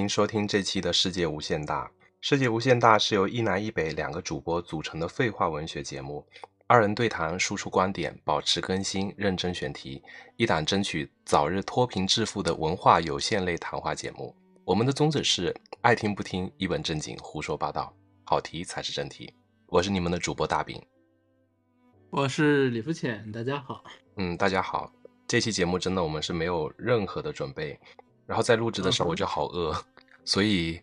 迎收听这期的世界无限大。世界无限大是由一南一北两个主播组成的废话文学节目，二人对谈，输出观点，保持更新，认真选题，一档争取早日脱贫致富的文化有限类谈话节目。我们的宗旨是爱听不听，一本正经胡说八道，好题才是正题。我是你们的主播大饼。我是李福浅，大家好。嗯，大家好。这期节目真的我们是没有任何的准备，然后在录制的时候我就好饿，所以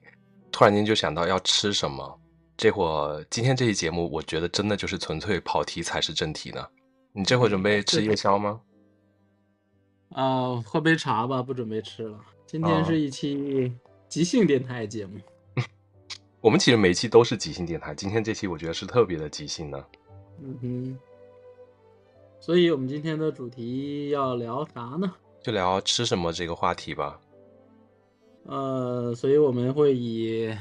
突然间就想到要吃什么。这会儿今天这期节目，我觉得真的就是纯粹跑题才是正题呢。你这会儿准备吃夜宵吗？啊、喝杯茶吧，不准备吃了。今天是一期即兴电台节目。我们其实每一期都是即兴电台，今天这期我觉得是特别的即兴呢。嗯哼。所以我们今天的主题要聊啥呢？就聊吃什么这个话题吧。呃，所以我们会以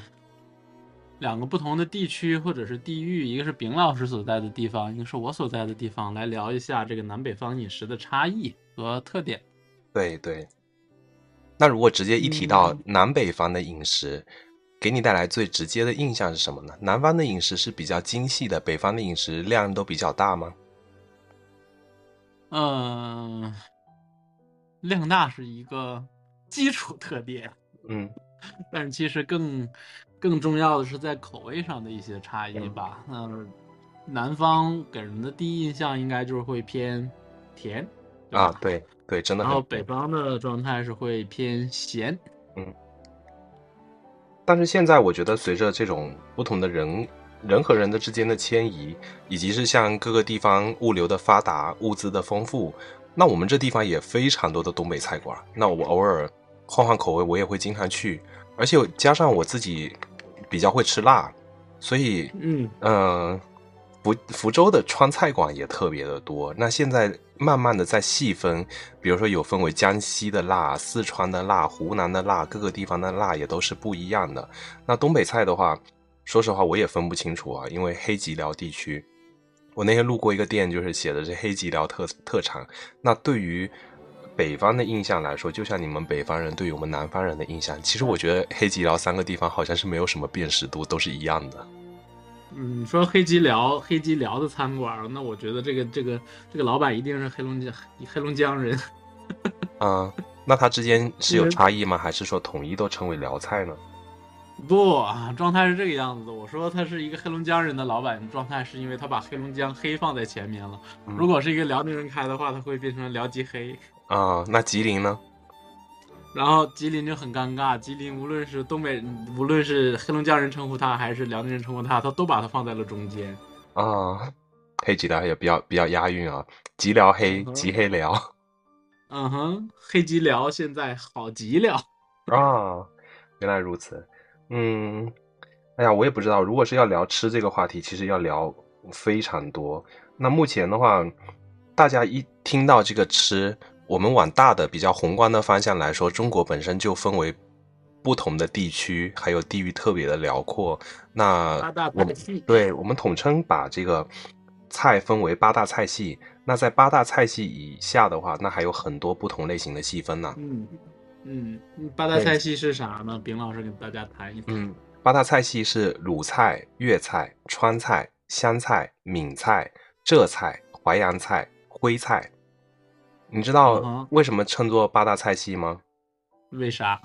两个不同的地区或者是地域，一个是丙老师所在的地方，一个是我所在的地方，来聊一下这个南北方饮食的差异和特点。对对。那如果直接一提到嗯南北方的饮食，给你带来最直接的印象是什么呢？南方的饮食是比较精细的，北方的饮食量都比较大吗？嗯、量大是一个基础特点。嗯 但是其实更更重要的是在口味上的一些差异吧。嗯、南方给人的第一印象应该就是会偏甜，啊对对，真的很然后北方的状态是会偏咸。嗯但是现在我觉得，随着这种不同的人人和人的之间的迁移，以及是像各个地方物流的发达、物资的丰富，那我们这地方也非常多的东北菜馆。那我偶尔换换口味，我也会经常去。而且加上我自己比较会吃辣，所以嗯，嗯，福福州的川菜馆也特别的多。那现在慢慢的在细分，比如说有分为江西的辣、四川的辣、湖南的辣，各个地方的辣也都是不一样的。那东北菜的话，说实话我也分不清楚啊，因为黑吉辽地区，我那天路过一个店，就是写的是黑吉辽特特产。那对于北方的印象来说，就像你们北方人对于我们南方人的印象，其实我觉得黑吉辽三个地方好像是没有什么辨识度，都是一样的。嗯，你说黑吉辽黑吉辽的餐馆，那我觉得这个这个这个老板一定是黑龙江黑龙江人。啊、那他之间是有嗯差异吗？还是说统一都称为辽菜呢？不，啊状态是这个样子。我说他是一个黑龙江人的老板，状态是因为他把黑龙江黑放在前面了。嗯如果是一个辽宁人开的话，他会变成辽吉黑。啊、那吉林呢？然后吉林就很尴尬，吉林无论是东北，无论是黑龙江人称呼他，还是辽宁人称呼他，他都把他放在了中间。啊、黑吉辽也比较比较押韵啊，吉辽黑，吉黑辽嗯哼，黑吉辽现在好极了。啊，原来如此。嗯，哎呀，我也不知道，如果是要聊吃这个话题，其实要聊非常多。那目前的话，大家一听到这个吃，我们往大的比较宏观的方向来说，中国本身就分为不同的地区，还有地域特别的辽阔。那八大我们菜系对我们统称把这个菜分为八大菜系。那在八大菜系以下的话，那还有很多不同类型的细分呢。嗯嗯，八大菜系是啥呢？丙老师给大家谈一谈。嗯，八大菜系是鲁菜、粤菜、川菜、湘菜、闽菜、浙菜、淮扬菜、徽菜。你知嗯道为什么称作八大菜系吗？为啥？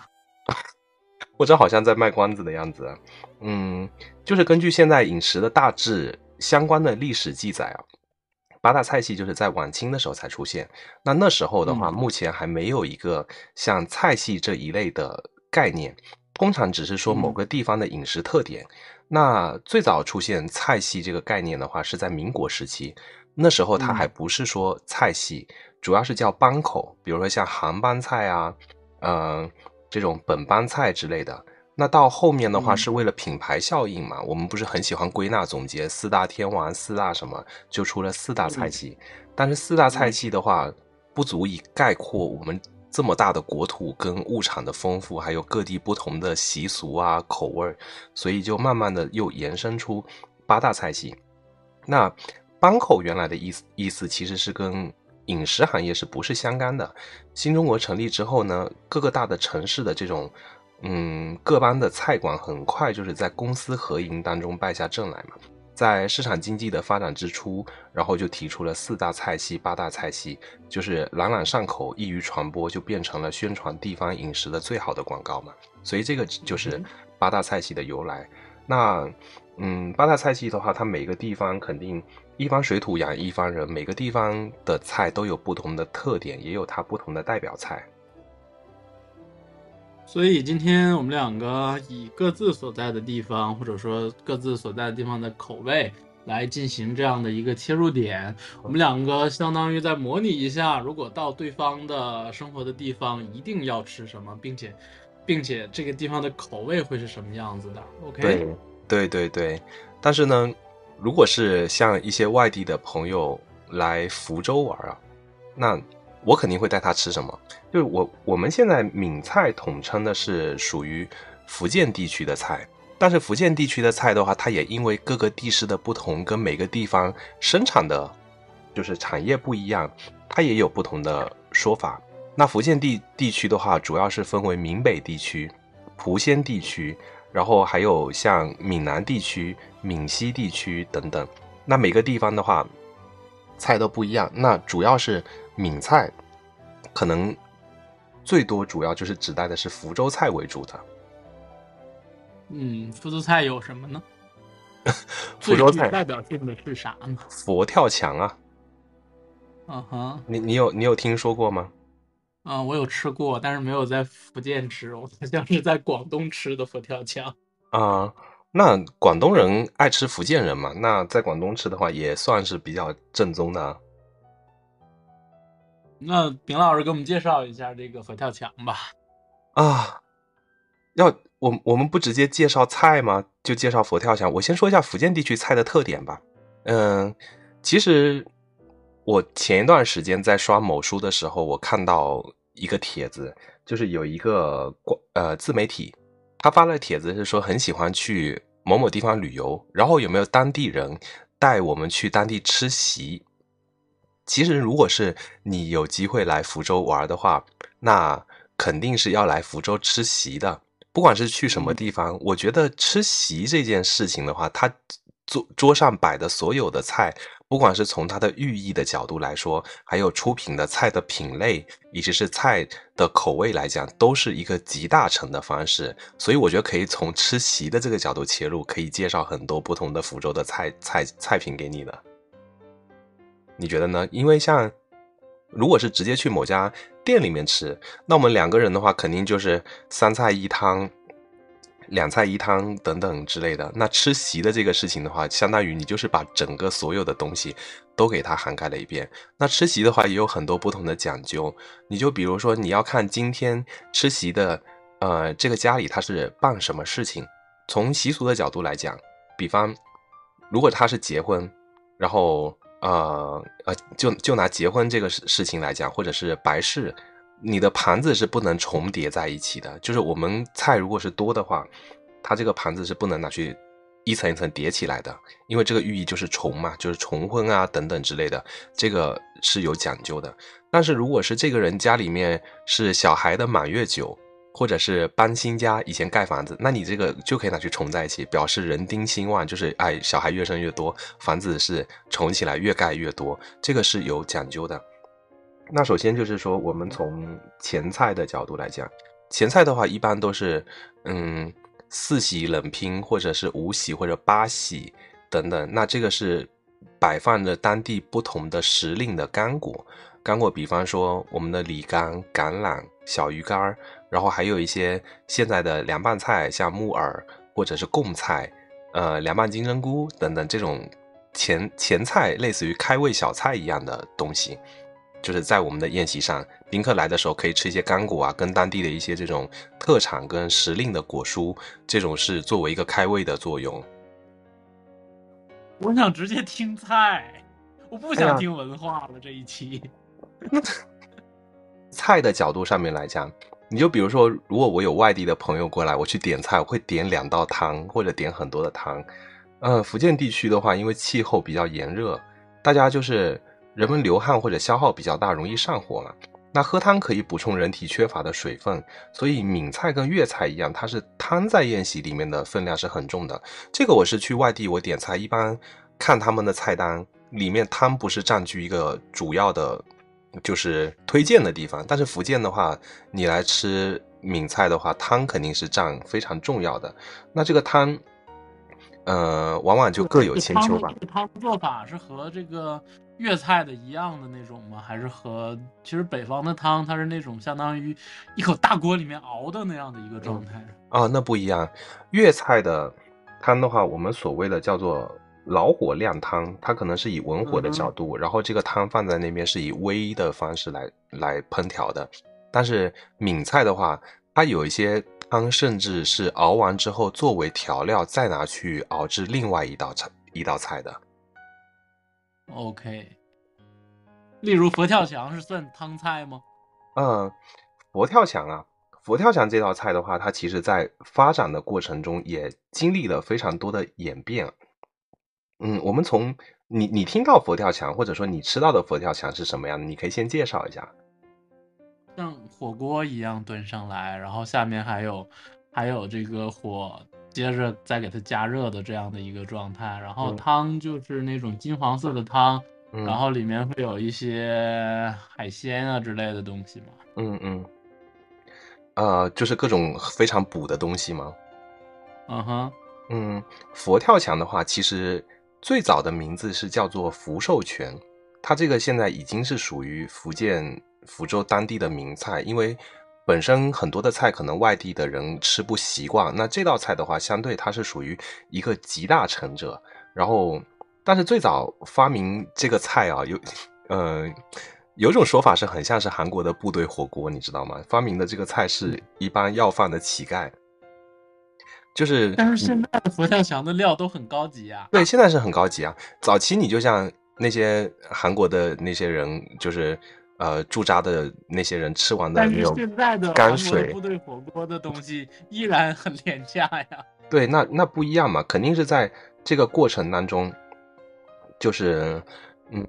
我这好像在卖关子的样子啊。嗯，就是根据现在饮食的大致相关的历史记载啊，八大菜系就是在晚清的时候才出现。那那时候的话，嗯目前还没有一个像菜系这一类的概念。通常只是说某个地方的饮食特点。那最早出现菜系这个概念的话，是在民国时期，那时候它还不是说菜系，主要是叫帮口，比如说像杭帮菜啊，嗯、这种本帮菜之类的。那到后面的话，嗯是为了品牌效应嘛，我们不是很喜欢归纳总结四大天王、四大什么，就出了四大菜系。但是四大菜系的话，不足以概括我们这么大的国土跟物产的丰富，还有各地不同的习俗啊、口味儿，所以就慢慢的又延伸出八大菜系。那帮口原来的意思意思其实是跟饮食行业是不是相干的？新中国成立之后呢，各个大的城市的这种嗯各班的菜馆很快就是在公私合营当中败下阵来嘛。在市场经济的发展之初，然后就提出了四大菜系、八大菜系，就是朗朗上口、易于传播，就变成了宣传地方饮食的最好的广告嘛。所以这个就是八大菜系的由来。那嗯，八大菜系的话，它每个地方肯定一方水土养一方人，每个地方的菜都有不同的特点，也有它不同的代表菜。所以今天我们两个以各自所在的地方，或者说各自所在的地方的口味来进行这样的一个切入点。我们两个相当于在模拟一下，如果到对方的生活的地方，一定要吃什么，并且，并且这个地方的口味会是什么样子的。OK，对，对对对。但是呢，如果是像一些外地的朋友来福州玩啊，那我肯定会带他吃什么？就是我我们现在闽菜统称的是属于福建地区的菜，但是福建地区的菜的话，它也因为各个地市的不同，跟每个地方生产的，就是产业不一样，它也有不同的说法。那福建地地区的话，主要是分为闽北地区、莆仙地区，然后还有像闽南地区、闽西地区等等。那每个地方的话，菜都不一样。那主要是闽菜，可能最多主要就是指代的是福州菜为主的。嗯，福州菜有什么呢？福州菜代表性的是啥呢？佛跳墙啊，嗯哼，你你有你有听说过吗？啊，我有吃过，但是没有在福建吃，我好像是在广东吃的佛跳墙。啊、那广东人爱吃福建人嘛，那在广东吃的话，也算是比较正宗的啊。那丙老师给我们介绍一下这个佛跳墙吧。啊，要我我们不直接介绍菜吗？就介绍佛跳墙。我先说一下福建地区菜的特点吧。嗯，其实我前一段时间在刷某书的时候，我看到一个帖子，就是有一个广呃自媒体，他发了帖子是说很喜欢去某某地方旅游，然后有没有当地人带我们去当地吃席？其实，如果是你有机会来福州玩的话，那肯定是要来福州吃席的。不管是去什么地方，我觉得吃席这件事情的话，它桌桌上摆的所有的菜，不管是从它的寓意的角度来说，还有出品的菜的品类，以及是菜的口味来讲，都是一个集大成的方式。所以我觉得可以从吃席的这个角度切入，可以介绍很多不同的福州的菜菜菜品给你的。你觉得呢？因为像如果是直接去某家店里面吃，那我们两个人的话，肯定就是三菜一汤、两菜一汤等等之类的。那吃席的这个事情的话，相当于你就是把整个所有的东西都给它涵盖了一遍。那吃席的话，也有很多不同的讲究。你就比如说，你要看今天吃席的，呃，这个家里他是办什么事情。从习俗的角度来讲，比方如果他是结婚，然后呃呃，就就拿结婚这个事事情来讲，或者是白事，你的盘子是不能重叠在一起的。就是我们菜如果是多的话，它这个盘子是不能拿去一层一层叠起来的，因为这个寓意就是重嘛，就是重婚啊等等之类的，这个是有讲究的。但是如果是这个人家里面是小孩的满月酒，或者是搬新家，以前盖房子，那你这个就可以拿去重在一起，表示人丁兴旺，就是哎，小孩越生越多，房子是重起来越盖越多，这个是有讲究的。那首先就是说，我们从前菜的角度来讲，前菜的话一般都是嗯四喜冷拼，或者是五喜或者八喜等等，那这个是摆放着当地不同的时令的干果。干果，比方说我们的李干、橄榄、小鱼干儿，然后还有一些现在的凉拌菜，像木耳或者是贡菜，呃，凉拌金针菇等等这种前前菜，类似于开胃小菜一样的东西，就是在我们的宴席上，宾客来的时候可以吃一些干果啊，跟当地的一些这种特产跟时令的果蔬，这种是作为一个开胃的作用。我想直接听菜，我不想听文化了。这一期，菜的角度上面来讲，你就比如说，如果我有外地的朋友过来，我去点菜，我会点两道汤或者点很多的汤。呃，福建地区的话，因为气候比较炎热，大家就是人们流汗或者消耗比较大，容易上火嘛。那喝汤可以补充人体缺乏的水分，所以闽菜跟粤菜一样，它是汤在宴席里面的分量是很重的。这个我是去外地我点菜，一般看他们的菜单里面汤不是占据一个主要的，就是推荐的地方。但是福建的话，你来吃闽菜的话，汤肯定是占非常重要的。那这个汤，呃，往往就各有千秋吧。这个汤做法是和这个粤菜的一样的那种吗？还是和其实北方的汤它是那种相当于一口大锅里面熬的那样的一个状态？啊，那不一样。粤菜的汤的话，我们所谓的叫做老火靓汤，它可能是以文火的角度，然后这个汤放在那边是以煨的方式来来烹调的。但是闽菜的话，它有一些汤甚至是熬完之后作为调料，再拿去熬制另外一道菜一道菜的。OK，例如佛跳墙是算汤菜吗？嗯，佛跳墙啊，佛跳墙这道菜的话，它其实在发展的过程中也经历了非常多的演变。嗯，我们从你你听到佛跳墙，或者说你吃到的佛跳墙是什么样的？你可以先介绍一下。像火锅一样炖上来，然后下面还有还有这个火，接着再给它加热的这样的一个状态。然后嗯汤就是那种金黄色的汤，嗯，然后里面会有一些海鲜啊之类的东西嘛。嗯嗯，呃，就是各种非常补的东西吗？嗯哼，嗯，佛跳墙的话，其实最早的名字是叫做福寿全，它这个现在已经是属于福建福州当地的名菜，因为本身很多的菜可能外地的人吃不习惯，那这道菜的话，相对它是属于一个集大成者。然后，但是最早发明这个菜啊，有，呃，有种说法是很像是韩国的部队火锅，你知道吗？发明的这个菜是一般要饭的乞丐。就是，但是现在的佛跳墙的料都很高级呀、对，现在是很高级啊。早期你就像那些韩国的那些人，就是呃驻扎的那些人吃完的那种现在的泔韩国的水部，队火锅的东西依然很廉价呀。对，那那不一样嘛，肯定是在这个过程当中，就是嗯，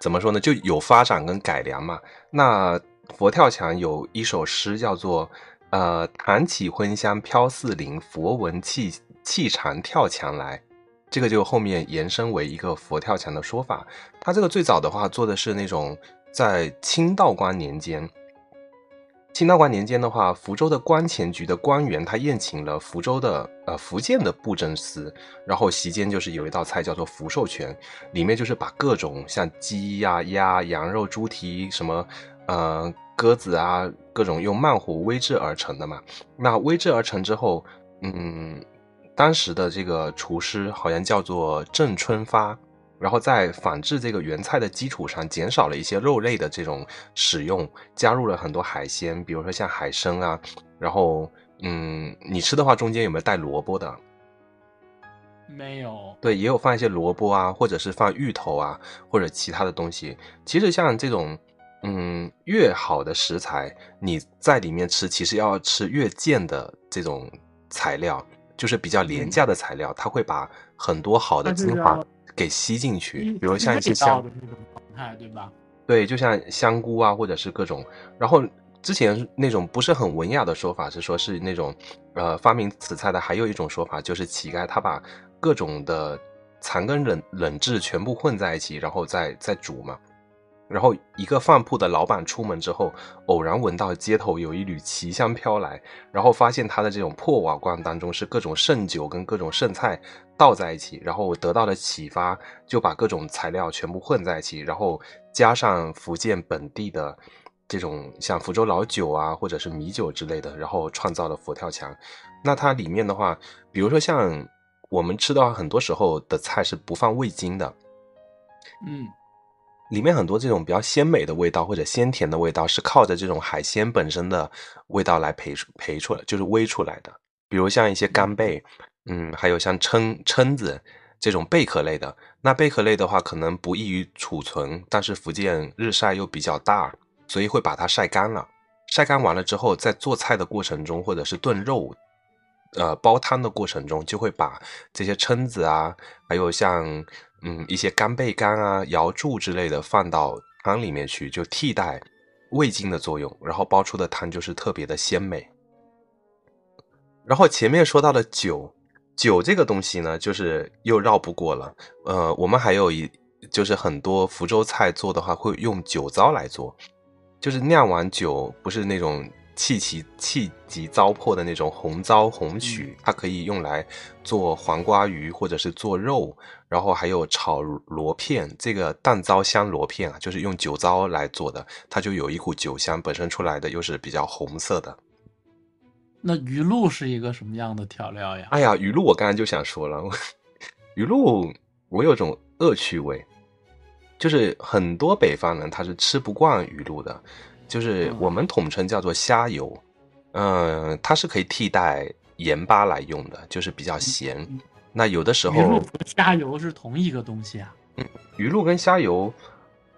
怎么说呢，就有发展跟改良嘛。那佛跳墙有一首诗叫做呃“弹起荤香飘四邻，佛闻气气长跳墙来”。这个就后面延伸为一个佛跳墙的说法。它这个最早的话做的是那种在清道光年间，清道光年间的话，福州的官前局的官员他宴请了福州的呃福建的布政司，然后席间就是有一道菜叫做福寿全，里面就是把各种像鸡呀、鸭、羊肉、猪蹄什么呃鸽子啊，各种用慢火煨制而成的嘛。那煨制而成之后，嗯，当时的这个厨师好像叫做郑春发，然后在仿制这个原菜的基础上，减少了一些肉类的这种使用，加入了很多海鲜，比如说像海参啊。然后，嗯，你吃的话，中间有没有带萝卜的？没有，对，也有放一些萝卜啊，或者是放芋头啊，或者其他的东西。其实像这种，嗯，越好的食材，你在里面吃，其实要吃越贱的这种材料，就是比较廉价的材料，它会把很多好的精华要给吸进去，比如像一些香的那种状态，对吧？对，就像香菇啊，或者是各种。然后之前那种不是很文雅的说法是说是那种，呃，发明此菜的还有一种说法就是乞丐他把各种的残羹冷冷炙全部混在一起，然后再再煮嘛。然后一个饭铺的老板出门之后，偶然闻到街头有一缕奇香飘来，然后发现他的这种破瓦罐当中是各种剩酒跟各种剩菜倒在一起，然后得到了启发，就把各种材料全部混在一起，然后加上福建本地的这种像福州老酒啊，或者是米酒之类的，然后创造了佛跳墙。那它里面的话，比如说像我们吃到很多时候的菜是不放味精的，嗯里面很多这种比较鲜美的味道或者鲜甜的味道，是靠着这种海鲜本身的味道来培出培出来，就是煨出来的。比如像一些干贝，嗯，还有像蛏蛏子这种贝壳类的。那贝壳类的话，可能不易于储存，但是福建日晒又比较大，所以会把它晒干了。晒干完了之后，在做菜的过程中，或者是炖肉，呃，煲汤的过程中，就会把这些蛏子啊，还有像嗯一些干贝干啊、瑶柱之类的放到汤里面去，就替代味精的作用，然后煲出的汤就是特别的鲜美。然后前面说到的酒，酒这个东西呢，就是又绕不过了。呃，我们还有一就是很多福州菜做的话，会用酒糟来做，就是酿完酒不是那种气急气急糟粕的那种红糟红曲，它可以用来做黄瓜鱼或者是做肉，然后还有炒螺片，这个蛋糟香螺片啊，就是用酒糟来做的，它就有一股酒香，本身出来的又是比较红色的。那鱼露是一个什么样的调料呀？哎呀，鱼露我刚才就想说了，鱼露我有种恶趣味，就是很多北方人他是吃不惯鱼露的，就是我们统称叫做虾油，嗯、它是可以替代盐巴来用的，就是比较咸。那有的时候鱼露和虾油是同一个东西啊？嗯鱼露跟虾油，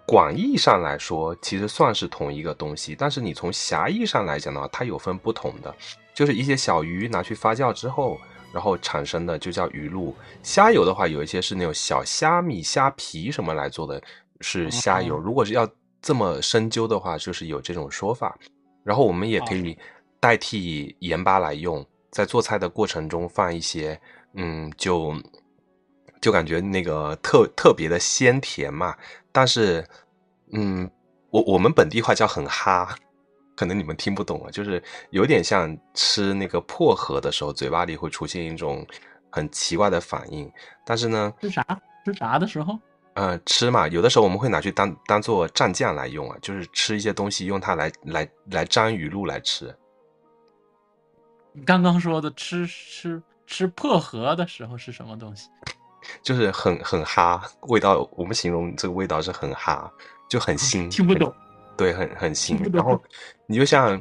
广义上来说其实算是同一个东西，但是你从狭义上来讲的话，它有分不同的，就是一些小鱼拿去发酵之后，然后产生的就叫鱼露。虾油的话，有一些是那种小虾米、虾皮什么来做的，是虾油。哦如果是要这么深究的话，就是有这种说法。然后我们也可以代替盐巴来用，在做菜的过程中放一些，嗯，就就感觉那个特特别的鲜甜嘛。但是，嗯，我我们本地话叫很哈，可能你们听不懂啊，就是有点像吃那个薄荷的时候，嘴巴里会出现一种很奇怪的反应。但是呢，吃啥吃啥的时候？呃，吃嘛，有的时候我们会拿去当当做蘸酱来用啊，就是吃一些东西用它来来来沾鱼露来吃。你刚刚说的吃吃吃薄荷的时候是什么东西？就是很很哈，味道我们形容这个味道是很哈，就很腥，听不懂。对，很很腥。然后你就像，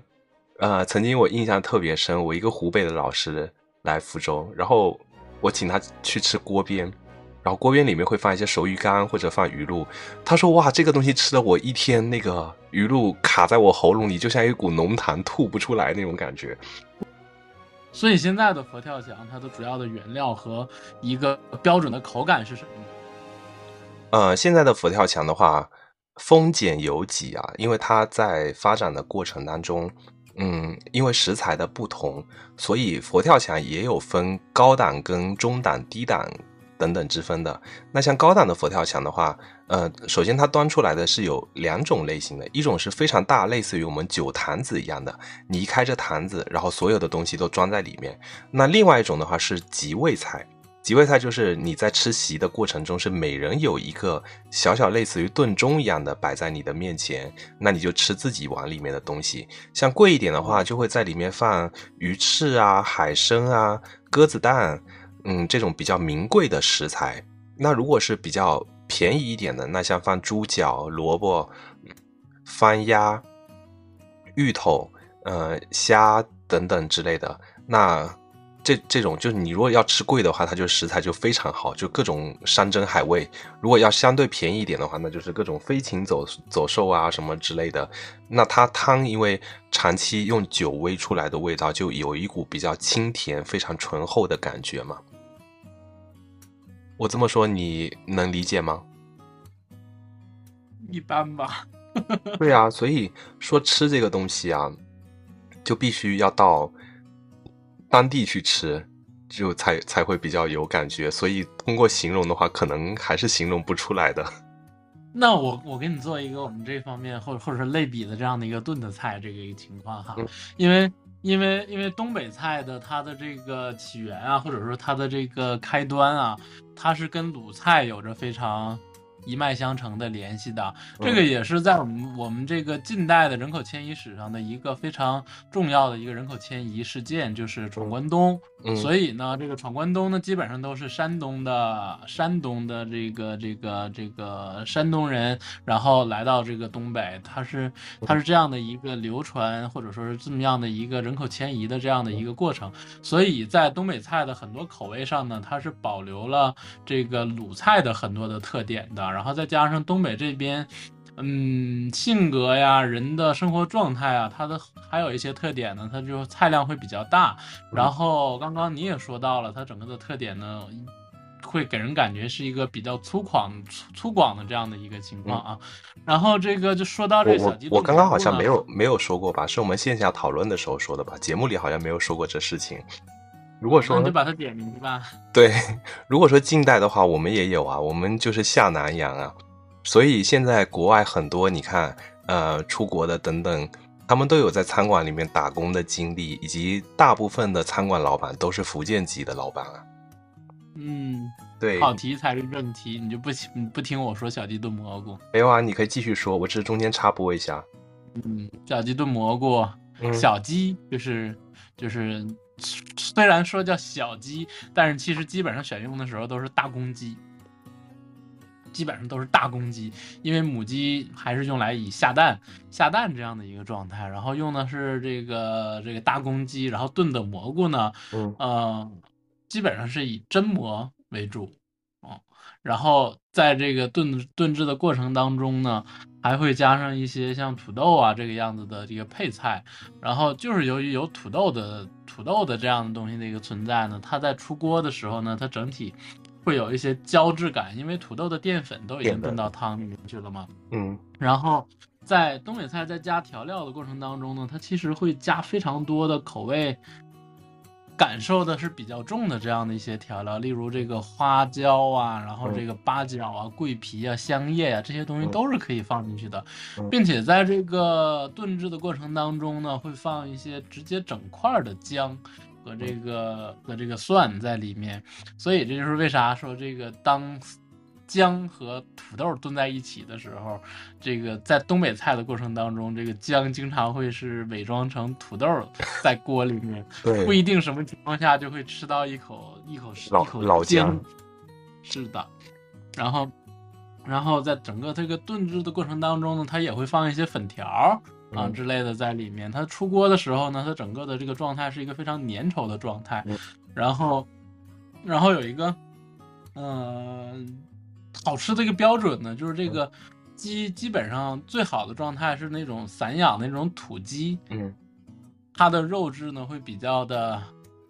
呃，曾经我印象特别深，我一个湖北的老师来福州，然后我请他去吃锅边，然后锅边里面会放一些熟鱼干或者放鱼露，他说哇，这个东西吃了我一天，那个鱼露卡在我喉咙里，就像一股浓痰吐不出来那种感觉。所以现在的佛跳墙，它的主要的原料和一个标准的口感是什么呢？呃，现在的佛跳墙的话，丰俭由己啊，因为它在发展的过程当中，嗯，因为食材的不同，所以佛跳墙也有分高档跟中档、低档等等之分的。那像高档的佛跳墙的话，呃，首先它端出来的是有两种类型的，一种是非常大，类似于我们酒坛子一样的，你一开这坛子，然后所有的东西都装在里面。那另外一种的话是即位菜。即位菜就是你在吃席的过程中，是每人有一个小小类似于炖盅一样的摆在你的面前，那你就吃自己碗里面的东西。像贵一点的话，就会在里面放鱼翅啊、海参啊、鸽子蛋，嗯，这种比较名贵的食材。那如果是比较便宜一点的，那像放猪脚、萝卜、番鸭、芋头、呃虾等等之类的，那这这种就是你如果要吃贵的话，它就食材就非常好，就各种山珍海味。如果要相对便宜一点的话，那就是各种飞禽走走兽啊什么之类的。那它汤因为长期用酒煨出来的味道，就有一股比较清甜、非常醇厚的感觉嘛。我这么说你能理解吗？一般吧。对啊，所以说吃这个东西啊，就必须要到当地去吃，就才才会比较有感觉。所以通过形容的话，可能还是形容不出来的。那我我给你做一个我们这方面或者或者是类比的这样的一个炖的菜这个一个情况哈，嗯因为因为因为东北菜的它的这个起源啊，或者说它的这个开端啊，它是跟鲁菜有着非常一脉相承的联系的。嗯这个也是在我们我们这个近代的人口迁移史上的一个非常重要的一个人口迁移事件，就是闯关东。嗯，所以呢，这个闯关东呢，基本上都是山东的山东的这个这个这个山东人，然后来到这个东北，它是它是这样的一个流传，或者说是这么样的一个人口迁移的这样的一个过程。所以在东北菜的很多口味上呢，它是保留了这个鲁菜的很多的特点的，然后再加上东北这边。嗯，性格呀，人的生活状态啊，它的还有一些特点呢，它就菜量会比较大。然后刚刚你也说到了，它整个的特点呢，会给人感觉是一个比较粗犷、粗粗犷的这样的一个情况啊。然后这个就说到这个小鸡我我刚刚好像没有没有说过吧？是我们线下讨论的时候说的吧？节目里好像没有说过这事情。如果那说你就把它点进去吧。对，如果说近代的话，我们也有啊，我们就是下南洋啊，所以现在国外很多你看，呃，出国的等等，他们都有在餐馆里面打工的经历，以及大部分的餐馆老板都是福建籍的老板啊。嗯，对，好题才是正题，你就不听你不听我说小鸡炖蘑菇。没有啊，你可以继续说，我只是中间插播一下。嗯，小鸡炖蘑菇，嗯小鸡就是就是，虽然说叫小鸡，但是其实基本上选用的时候都是大公鸡，基本上都是大公鸡，因为母鸡还是用来以下蛋下蛋这样的一个状态，然后用的是这个这个大公鸡，然后炖的蘑菇呢，嗯。呃，基本上是以真蘑为主，哦，然后在这个炖炖制的过程当中呢，还会加上一些像土豆啊这个样子的这个配菜，然后就是由于有土豆的土豆的这样的东西的一个存在呢，它在出锅的时候呢，它整体会有一些胶质感，因为土豆的淀粉都已经炖到汤里面去了嘛。嗯然后在东北菜在加调料的过程当中呢，它其实会加非常多的口味，感受的是比较重的这样的一些调料，例如这个花椒啊，然后这个八角啊、桂皮啊、香叶啊这些东西嗯都是可以放进去的，嗯。并且在这个炖制的过程当中呢，会放一些直接整块儿的姜。和这个和这个蒜在里面，所以这就是为啥说这个当姜和土豆炖在一起的时候，这个在东北菜的过程当中，这个姜经常会是伪装成土豆 在锅里面，对不一定什么情况下就会吃到一口一口老一口老姜姜。是的，然后然后在整个这个炖制的过程当中呢，它也会放一些粉条儿啊嗯之类的在里面。它出锅的时候呢，它整个的这个状态是一个非常粘稠的状态嗯，然后然后有一个嗯。好吃的一个标准呢，就是这个鸡基本上最好的状态是那种散养的那种土鸡，嗯。它的肉质呢会比较的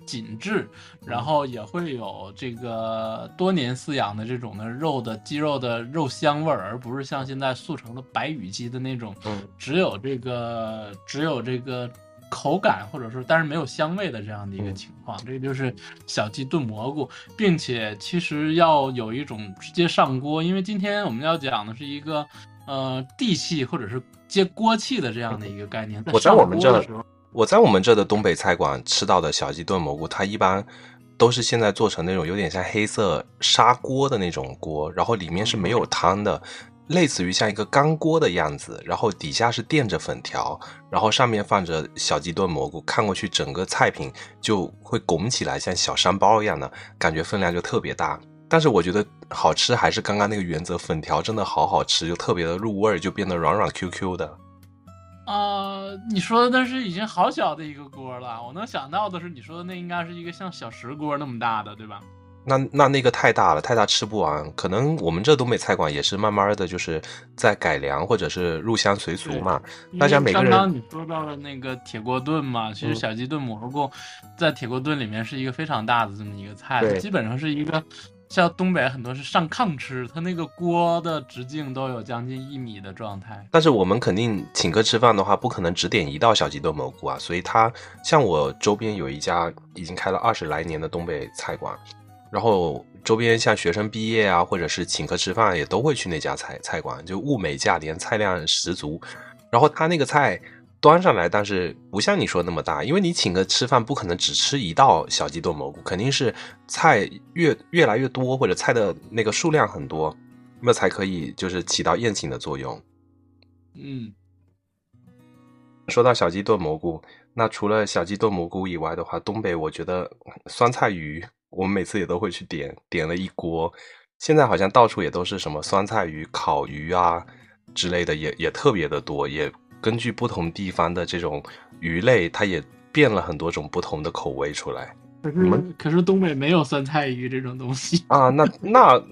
紧致，然后也会有这个多年饲养的这种的肉的鸡肉的肉香味儿，而不是像现在速成的白羽鸡的那种，嗯。只有这个只有这个口感或者说但是没有香味的这样的一个嗯情况。这个就是小鸡炖蘑菇，并且其实要有一种直接上锅，因为今天我们要讲的是一个呃地气或者是接锅气的这样的一个概念。我在我们这锅的时候我在我们这的东北菜馆吃到的小鸡炖蘑菇，它一般都是现在做成那种有点像黑色砂锅的那种锅，然后里面是没有汤的，类似于像一个干锅的样子，然后底下是垫着粉条，然后上面放着小鸡炖蘑菇，看过去整个菜品就会拱起来，像小山包一样的感觉，分量就特别大。但是我觉得好吃还是刚刚那个原则，粉条真的好好吃，就特别的入味儿，就变得软软 Q Q 的。啊、你说的那是已经好小的一个锅了，我能想到的是你说的那应该是一个像小石锅那么大的，对吧？那那那个太大了，太大吃不完。可能我们这东北菜馆也是慢慢的就是在改良或者是入乡随俗嘛。大家每个人为刚刚你说到了那个铁锅炖嘛，其实嗯小鸡炖蘑菇在铁锅炖里面是一个非常大的这么一个菜，基本上是一个像东北很多是上炕吃，它那个锅的直径都有将近一米的状态。但是我们肯定请客吃饭的话，不可能只点一道小鸡炖蘑菇啊。所以它像我周边有一家已经开了二十来年的东北菜馆，然后周边像学生毕业啊，或者是请客吃饭也都会去那家菜菜馆，就物美价廉，菜量十足。然后他那个菜端上来，但是不像你说那么大，因为你请客吃饭不可能只吃一道小鸡炖蘑菇，肯定是菜越越来越多，或者菜的那个数量很多，那才可以就是起到宴请的作用。嗯，说到小鸡炖蘑菇，那除了小鸡炖蘑菇以外的话，东北我觉得酸菜鱼，我们每次也都会去点，点了一锅。现在好像到处也都是什么酸菜鱼、烤鱼啊之类的，也也特别的多。也根据不同地方的这种鱼类，它也变了很多种不同的口味出来可是可是东北没有酸菜鱼这种东西，啊。那 那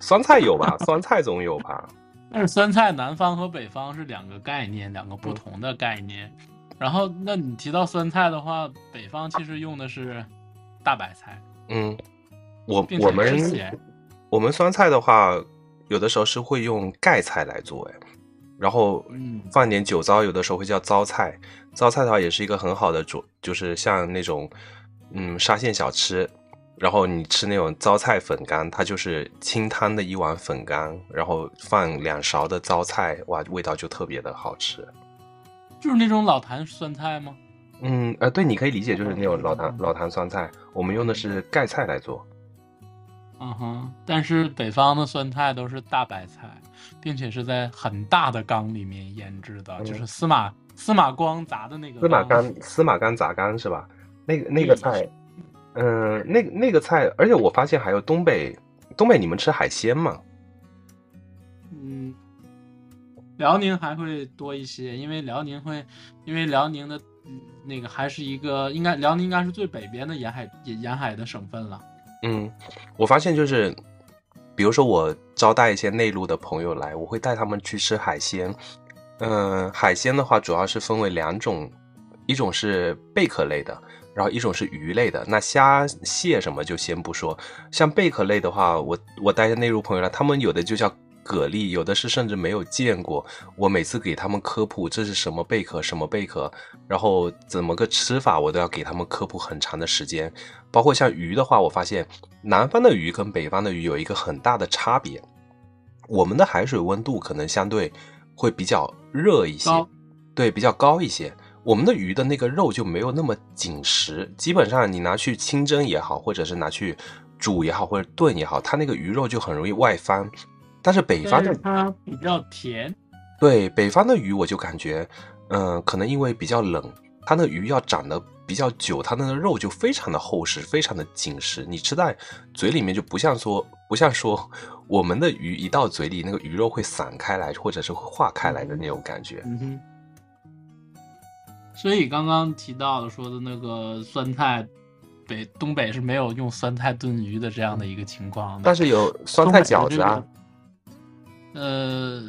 酸菜有吧？酸菜总有吧？但是酸菜南方和北方是两个概念，两个不同的概念。然后，那你提到酸菜的话，北方其实用的是大白菜，嗯，我我们我们酸菜的话，有的时候是会用盖菜来做，哎，然后嗯放点酒糟，有的时候会叫糟菜。糟菜的话也是一个很好的主，就是像那种嗯沙县小吃，然后你吃那种糟菜粉干，它就是清汤的一碗粉干，然后放两勺的糟菜，哇，味道就特别的好吃。就是那种老坛酸菜吗？嗯，呃，对，你可以理解就是那种老坛老坛酸菜，我们用的是盖菜来做。嗯哼，但是北方的酸菜都是大白菜，并且是在很大的缸里面腌制的，嗯就是司马司马光砸的那个司马缸干司马干砸缸是吧？那个那个菜，嗯、那个那个菜，而且我发现还有东北，东北你们吃海鲜吗？嗯，辽宁还会多一些，因为辽宁会，因为辽宁的嗯那个还是一个应该辽宁应该是最北边的沿海沿沿海的省份了。嗯，我发现就是，比如说我招待一些内陆的朋友来，我会带他们去吃海鲜。嗯、海鲜的话主要是分为两种，一种是贝壳类的，然后一种是鱼类的。那虾、蟹什么就先不说，像贝壳类的话，我我带内陆朋友来，他们有的就叫蛤蜊，有的是甚至没有见过。我每次给他们科普这是什么贝壳，什么贝壳，然后怎么个吃法，我都要给他们科普很长的时间。包括像鱼的话，我发现南方的鱼跟北方的鱼有一个很大的差别，我们的海水温度可能相对会比较热一些，对，比较高一些。我们的鱼的那个肉就没有那么紧实，基本上你拿去清蒸也好，或者是拿去煮也好，或者炖也好，它那个鱼肉就很容易外翻。但是北方的它比较甜，对北方的鱼，我就感觉，嗯、可能因为比较冷，它那个鱼要长得比较久，它那个肉就非常的厚实，非常的紧实，你吃在嘴里面就不像说，不像说我们的鱼一到嘴里，那个鱼肉会散开来，或者是会化开来的那种感觉。嗯哼。所以刚刚提到的说的那个酸菜，北东北是没有用酸菜炖鱼的这样的一个情况。但是有酸菜饺子啊，呃，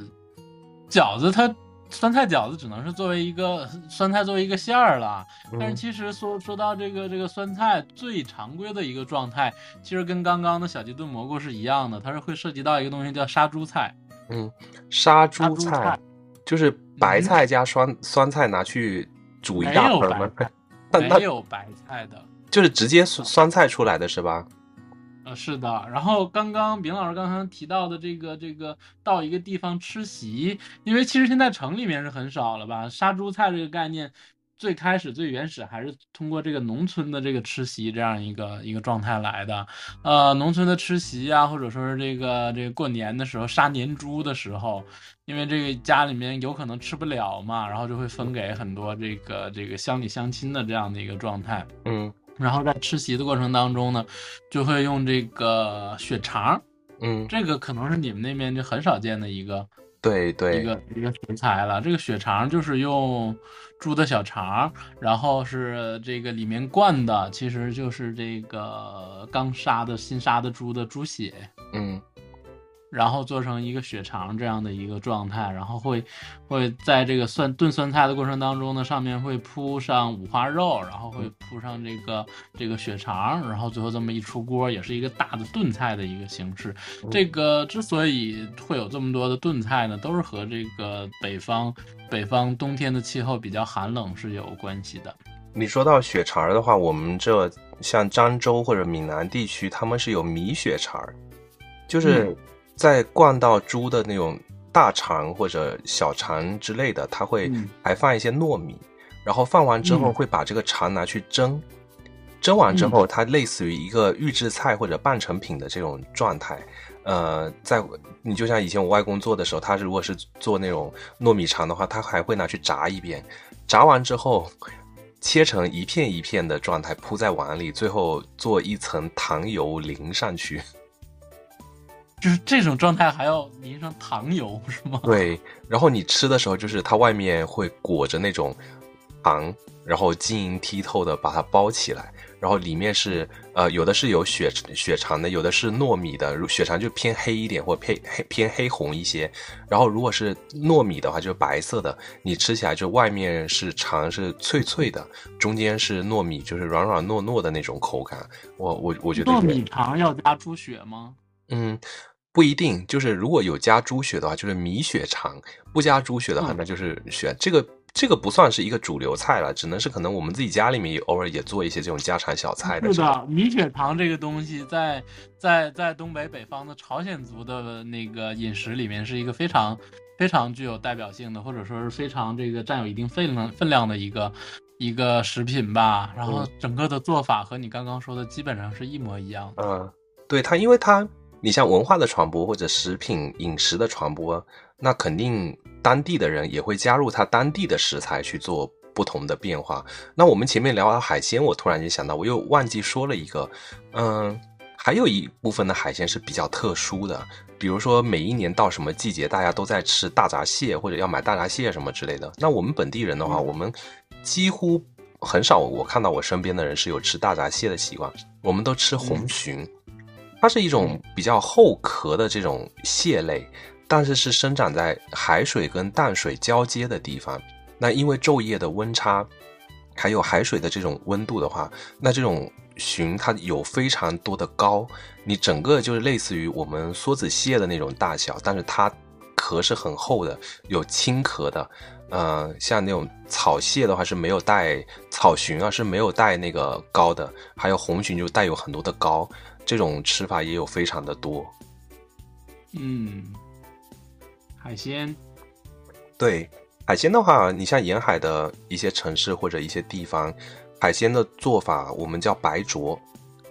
饺子它酸菜饺子只能是作为一个酸菜作为一个馅儿了，但是嗯其实说说到这个这个酸菜最常规的一个状态，其实跟刚刚的小鸡炖蘑菇是一样的，它是会涉及到一个东西叫杀猪菜。嗯，杀猪菜菜就是白嗯菜加酸酸菜拿去煮一大盆吗？没有白菜的。就是直接酸酸菜出来的是吧？呃，是的。然后刚刚丙老师刚刚提到的这个这个到一个地方吃席，因为其实现在城里面是很少了吧？杀猪菜这个概念，最开始最原始还是通过这个农村的这个吃席这样一个一个状态来的。呃，农村的吃席啊，或者说是这个这个过年的时候杀年猪的时候，因为这个家里面有可能吃不了嘛，然后就会分给很多这个这个乡里乡亲的这样的一个状态。嗯然后在吃席的过程当中呢，就会用这个血肠，嗯，这个可能是你们那边就很少见的一个对对一，个一个食材了。这个血肠就是用猪的小肠，然后是这个里面灌的其实就是这个刚杀的新杀的猪的猪血，嗯然后做成一个血肠这样的一个状态，然后会会在这个酸炖酸菜的过程当中呢，上面会铺上五花肉，然后会铺上这个这个血肠，然后最后这么一出锅，也是一个大的炖菜的一个形式。这个之所以会有这么多的炖菜呢，都是和这个北方北方冬天的气候比较寒冷是有关系的。你说到血肠儿的话，我们这像漳州或者闽南地区，他们是有米血肠儿，就是在灌到猪的那种大肠或者小肠之类的，它会嗯。还放一些糯米，然后放完之后嗯。会把这个肠拿去蒸，蒸完之后，它类似于一个预制菜或者半成品的这种状态。呃，在你就像以前我外公做的时候，他如果是做那种糯米肠的话，他还会拿去炸一遍，炸完之后切成一片一片的状态铺在碗里，最后做一层糖油淋上去。就是这种状态还要淋上糖油是吗？对，然后你吃的时候，就是它外面会裹着那种糖，然后晶莹剔透的把它包起来，然后里面是呃有的是有血血肠的，有的是糯米的，如血肠就偏黑一点或偏黑偏黑红一些，然后如果是糯米的话就是白色的，你吃起来就外面是肠是脆脆的，中间是糯米就是软软糯糯的那种口感。我我我觉得糯米肠要加猪血吗？嗯。不一定，就是如果有加猪血的话，就是米血肠；不加猪血的话，那就是血。这个这个不算是一个主流菜了，只能是可能我们自己家里面偶尔也做一些这种家常小菜的。是的，米血肠这个东西，在在在东北北方的朝鲜族的那个饮食里面，是一个非常非常具有代表性的，或者说是非常这个占有一定分量分量的一个一个食品吧。然后整个的做法和你刚刚说的基本上是一模一样。嗯，对它，因为它。你像文化的传播或者食品饮食的传播，那肯定当地的人也会加入他当地的食材去做不同的变化。那我们前面聊到海鲜，我突然间想到，我又忘记说了一个，嗯，还有一部分的海鲜是比较特殊的，比如说每一年到什么季节，大家都在吃大闸蟹或者要买大闸蟹什么之类的。那我们本地人的话，我们几乎很少，我看到我身边的人是有吃大闸蟹的习惯，我们都吃红鲟。它是一种比较厚壳的这种蟹类，但是是生长在海水跟淡水交接的地方。那因为昼夜的温差，还有海水的这种温度的话，那这种鲟它有非常多的膏，你整个就是类似于我们梭子蟹的那种大小，但是它壳是很厚的，有青壳的。嗯，像那种草蟹的话是没有带草鲟啊是没有带那个膏的，还有红鲟就带有很多的膏。这种吃法也有非常的多，嗯，海鲜，对海鲜的话，你像沿海的一些城市或者一些地方，海鲜的做法我们叫白灼，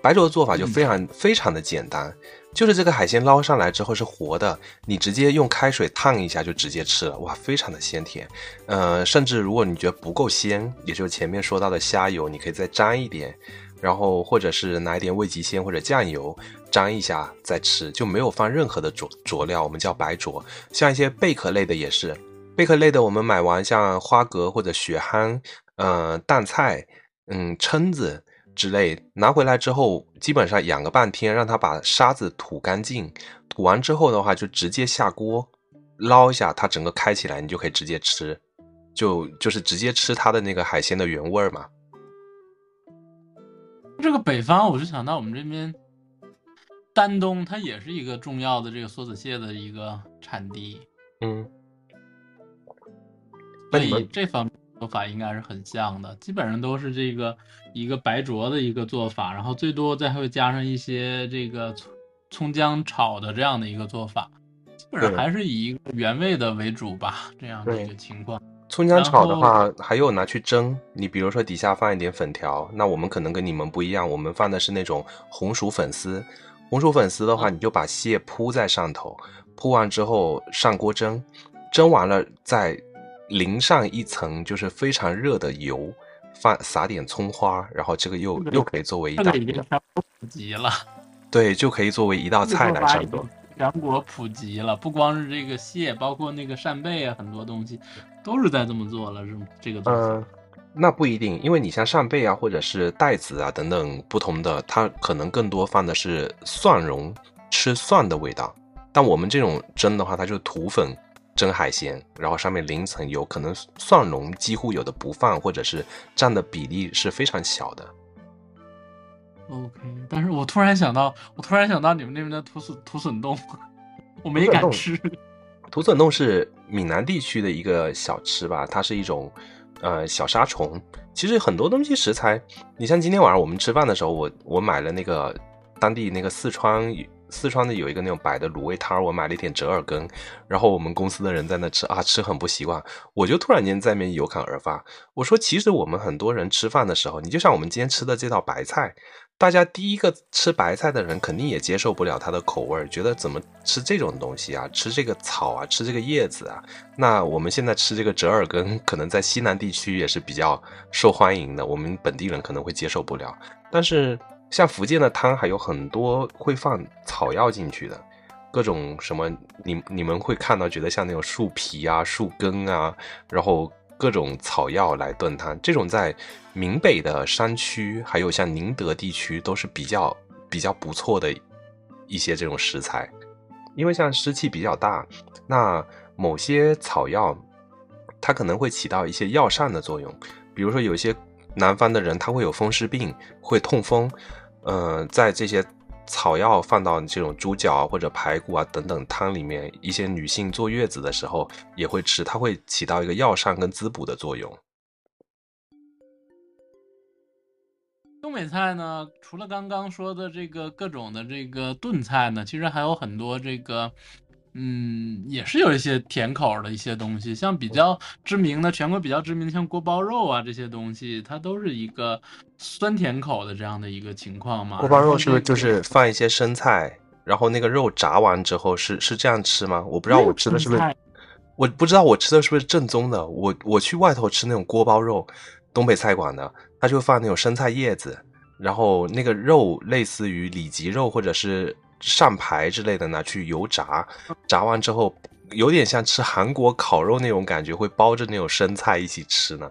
白灼的做法就非常非常的简单，就是这个海鲜捞上来之后是活的，你直接用开水烫一下就直接吃了，哇，非常的鲜甜，呃，甚至如果你觉得不够鲜，也就是前面说到的虾油，你可以再沾一点。然后或者是拿一点味极鲜或者酱油沾一下再吃，就没有放任何的佐佐料，我们叫白灼。像一些贝壳类的也是，贝壳类的我们买完像花蛤或者雪蛤，嗯，淡菜，嗯，蛏子之类，拿回来之后基本上养个半天，让它把沙子吐干净，吐完之后的话就直接下锅捞一下，它整个开起来，你就可以直接吃，就就是直接吃它的那个海鲜的原味嘛。这个北方，我就想到我们这边丹东，它也是一个重要的这个梭子蟹的一个产地。嗯，所以这方面做法应该是很像的，基本上都是这个一个白灼的一个做法，然后最多再会加上一些这个葱葱姜炒的这样的一个做法，基本上还是以一个原味的为主吧，这样的一个情况。葱姜炒的话，还有拿去蒸。你比如说底下放一点粉条，那我们可能跟你们不一样，我们放的是那种红薯粉丝。红薯粉丝的话，你就把蟹铺在上头，铺完之后上锅蒸，蒸完了再淋上一层就是非常热的油，放撒点葱花，然后这个又又可以作为一道。这个已经普及了。对，就可以作为一道菜来上桌。全国普及了，不光是这个蟹，包括那个扇贝啊，很多东西。都是在这么做了，是吗？这个嗯，那不一定，因为你像扇贝啊，或者是带子啊等等不同的，它可能更多放的是蒜蓉，吃蒜的味道。但我们这种蒸的话，它就是土粉蒸海鲜，然后上面淋层油，可能蒜蓉几乎有的不放，或者是占的比例是非常小的。OK，但是我突然想到，我突然想到你们那边的土笋土笋冻，我没敢吃。土笋冻是闽南地区的一个小吃吧，它是一种，呃，小沙虫。其实很多东西食材，你像今天晚上我们吃饭的时候，我我买了那个当地那个四川四川的有一个那种摆的卤味摊儿，我买了一点折耳根，然后我们公司的人在那吃啊，吃很不习惯，我就突然间在那边有感而发，我说其实我们很多人吃饭的时候，你就像我们今天吃的这道白菜。大家第一个吃白菜的人肯定也接受不了它的口味儿，觉得怎么吃这种东西啊，吃这个草啊，吃这个叶子啊。那我们现在吃这个折耳根，可能在西南地区也是比较受欢迎的，我们本地人可能会接受不了。但是像福建的汤还有很多会放草药进去的，各种什么你你们会看到，觉得像那种树皮啊、树根啊，然后。各种草药来炖汤，这种在闽北的山区，还有像宁德地区都是比较比较不错的一些这种食材，因为像湿气比较大，那某些草药它可能会起到一些药膳的作用，比如说有些南方的人他会有风湿病，会痛风，嗯，在这些。草药放到这种猪脚或者排骨啊等等汤里面，一些女性坐月子的时候也会吃，它会起到一个药膳跟滋补的作用。东北菜呢，除了刚刚说的这个各种的这个炖菜呢，其实还有很多这个。嗯，也是有一些甜口的一些东西，像比较知名的，全国比较知名的，像锅包肉啊这些东西，它都是一个酸甜口的这样的一个情况嘛。锅包肉是不是就是放一些生菜，然后那个肉炸完之后是是这样吃吗？我不知道我吃的是不是，我不知道我吃的是不是正宗的。我我去外头吃那种锅包肉，东北菜馆的，他就放那种生菜叶子，然后那个肉类似于里脊肉或者是。上排之类的拿去油炸，炸完之后有点像吃韩国烤肉那种感觉，会包着那种生菜一起吃呢。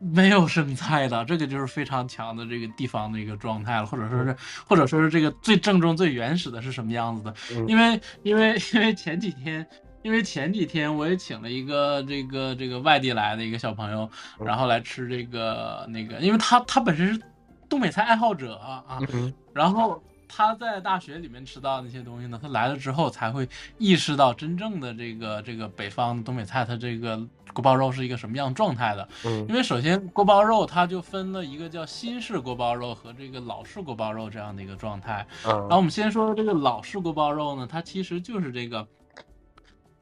没有生菜的，这个就是非常强的这个地方的一个状态了，或者说是，或者说是这个最正宗、最原始的是什么样子的？因为，因为，因为前几天，因为前几天我也请了一个这个这个外地来的一个小朋友，然后来吃这个那个，因为他他本身是东北菜爱好者啊，然后。他在大学里面吃到那些东西呢，他来了之后才会意识到真正的这个这个北方东北菜，它这个锅包肉是一个什么样状态的。嗯，因为首先锅包肉它就分了一个叫新式锅包肉和这个老式锅包肉这样的一个状态。嗯，然后我们先说这个老式锅包肉呢，它其实就是这个。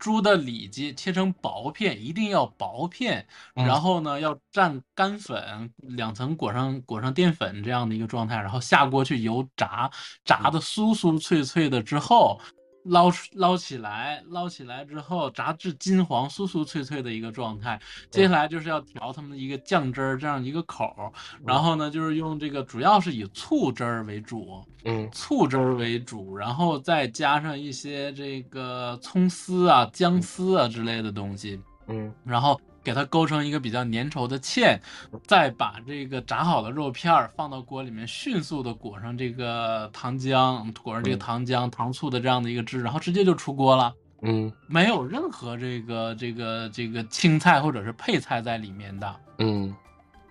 猪的里脊切成薄片，一定要薄片，然后呢要蘸干粉，两层裹上裹上淀粉这样的一个状态，然后下锅去油炸，炸的酥酥脆脆的之后。捞出捞起来，捞起来之后炸至金黄、酥酥脆脆的一个状态。接下来就是要调他们的一个酱汁儿，这样一个口儿。然后呢，就是用这个，主要是以醋汁儿为主，嗯，醋汁儿为主，然后再加上一些这个葱丝啊、姜丝啊之类的东西，嗯，然后。给它勾成一个比较粘稠的芡，再把这个炸好的肉片儿放到锅里面，迅速的裹上这个糖浆，裹上这个糖浆、糖醋的这样的一个汁，然后直接就出锅了。嗯，没有任何这个这个这个青菜或者是配菜在里面的。嗯，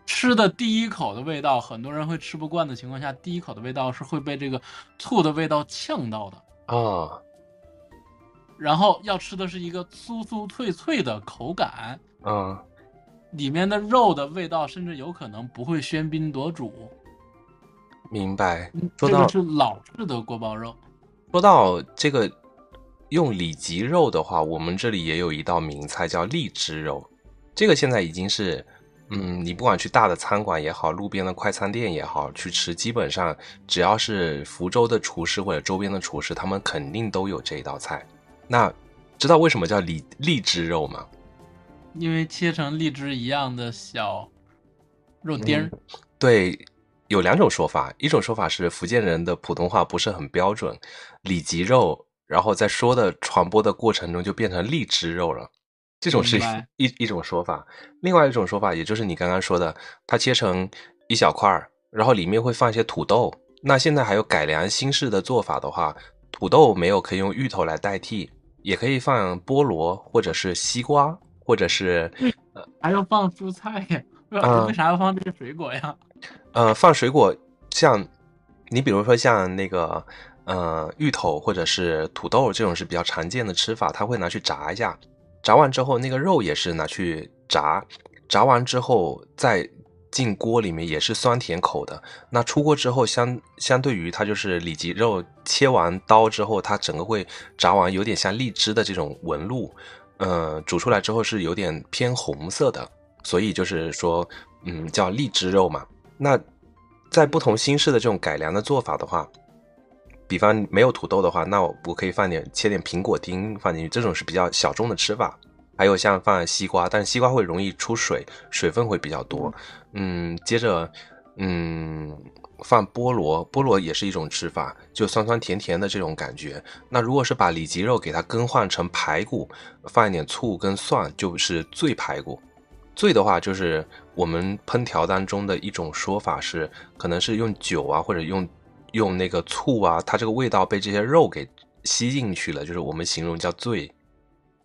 吃的第一口的味道，很多人会吃不惯的情况下，第一口的味道是会被这个醋的味道呛到的啊。然后要吃的是一个酥酥脆脆的口感。嗯，里面的肉的味道甚至有可能不会喧宾夺主。明白。这个是老式的锅包肉。说到这个用里脊肉的话，我们这里也有一道名菜叫荔枝肉。这个现在已经是，嗯，你不管去大的餐馆也好，路边的快餐店也好，去吃，基本上只要是福州的厨师或者周边的厨师，他们肯定都有这一道菜。那知道为什么叫荔荔枝肉吗？因为切成荔枝一样的小肉丁儿，对，有两种说法。一种说法是福建人的普通话不是很标准，里脊肉，然后在说的传播的过程中就变成荔枝肉了，这种是一一种说法。另外一种说法，也就是你刚刚说的，它切成一小块儿，然后里面会放一些土豆。那现在还有改良新式的做法的话，土豆没有可以用芋头来代替，也可以放菠萝或者是西瓜。或者是，呃，还要放蔬菜呀？为啥要放这个水果呀？呃，放水果，像你比如说像那个，呃，芋头或者是土豆这种是比较常见的吃法，他会拿去炸一下，炸完之后那个肉也是拿去炸，炸完之后再进锅里面也是酸甜口的。那出锅之后相相对于它就是里脊肉切完刀之后，它整个会炸完有点像荔枝的这种纹路，呃，煮出来之后是有点偏红色的，所以就是说，嗯，叫荔枝肉嘛。那在不同新式的这种改良的做法的话，比方没有土豆的话，那我我可以放点切点苹果丁放进去，这种是比较小众的吃法。还有像放西瓜，但是西瓜会容易出水，水分会比较多。嗯，接着，嗯，放菠萝，菠萝也是一种吃法，就酸酸甜甜的这种感觉。那如果是把里脊肉给它更换成排骨，放一点醋跟蒜，就是醉排骨。醉的话，就是我们烹调当中的一种说法是，可能是用酒啊，或者用用那个醋啊，它这个味道被这些肉给吸进去了，就是我们形容叫醉。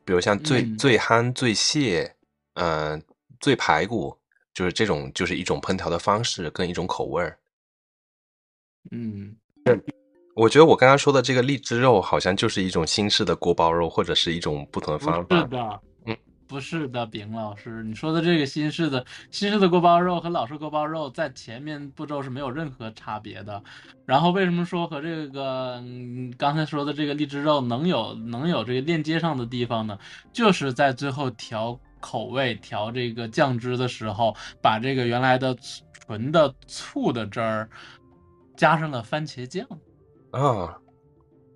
比如像醉醉憨、醉蟹，嗯，醉排骨，就是这种，就是一种烹调的方式跟一种口味儿。嗯，我觉得我刚刚说的这个荔枝肉，好像就是一种新式的锅包肉，或者是一种不同的方法。是的，嗯，不是的，饼老师，你说的这个新式的新式的锅包肉和老式锅包肉在前面步骤是没有任何差别的。然后为什么说和这个刚才说的这个荔枝肉能有能有这个链接上的地方呢？就是在最后调口味、调这个酱汁的时候，把这个原来的纯的醋的汁儿加上了番茄酱啊。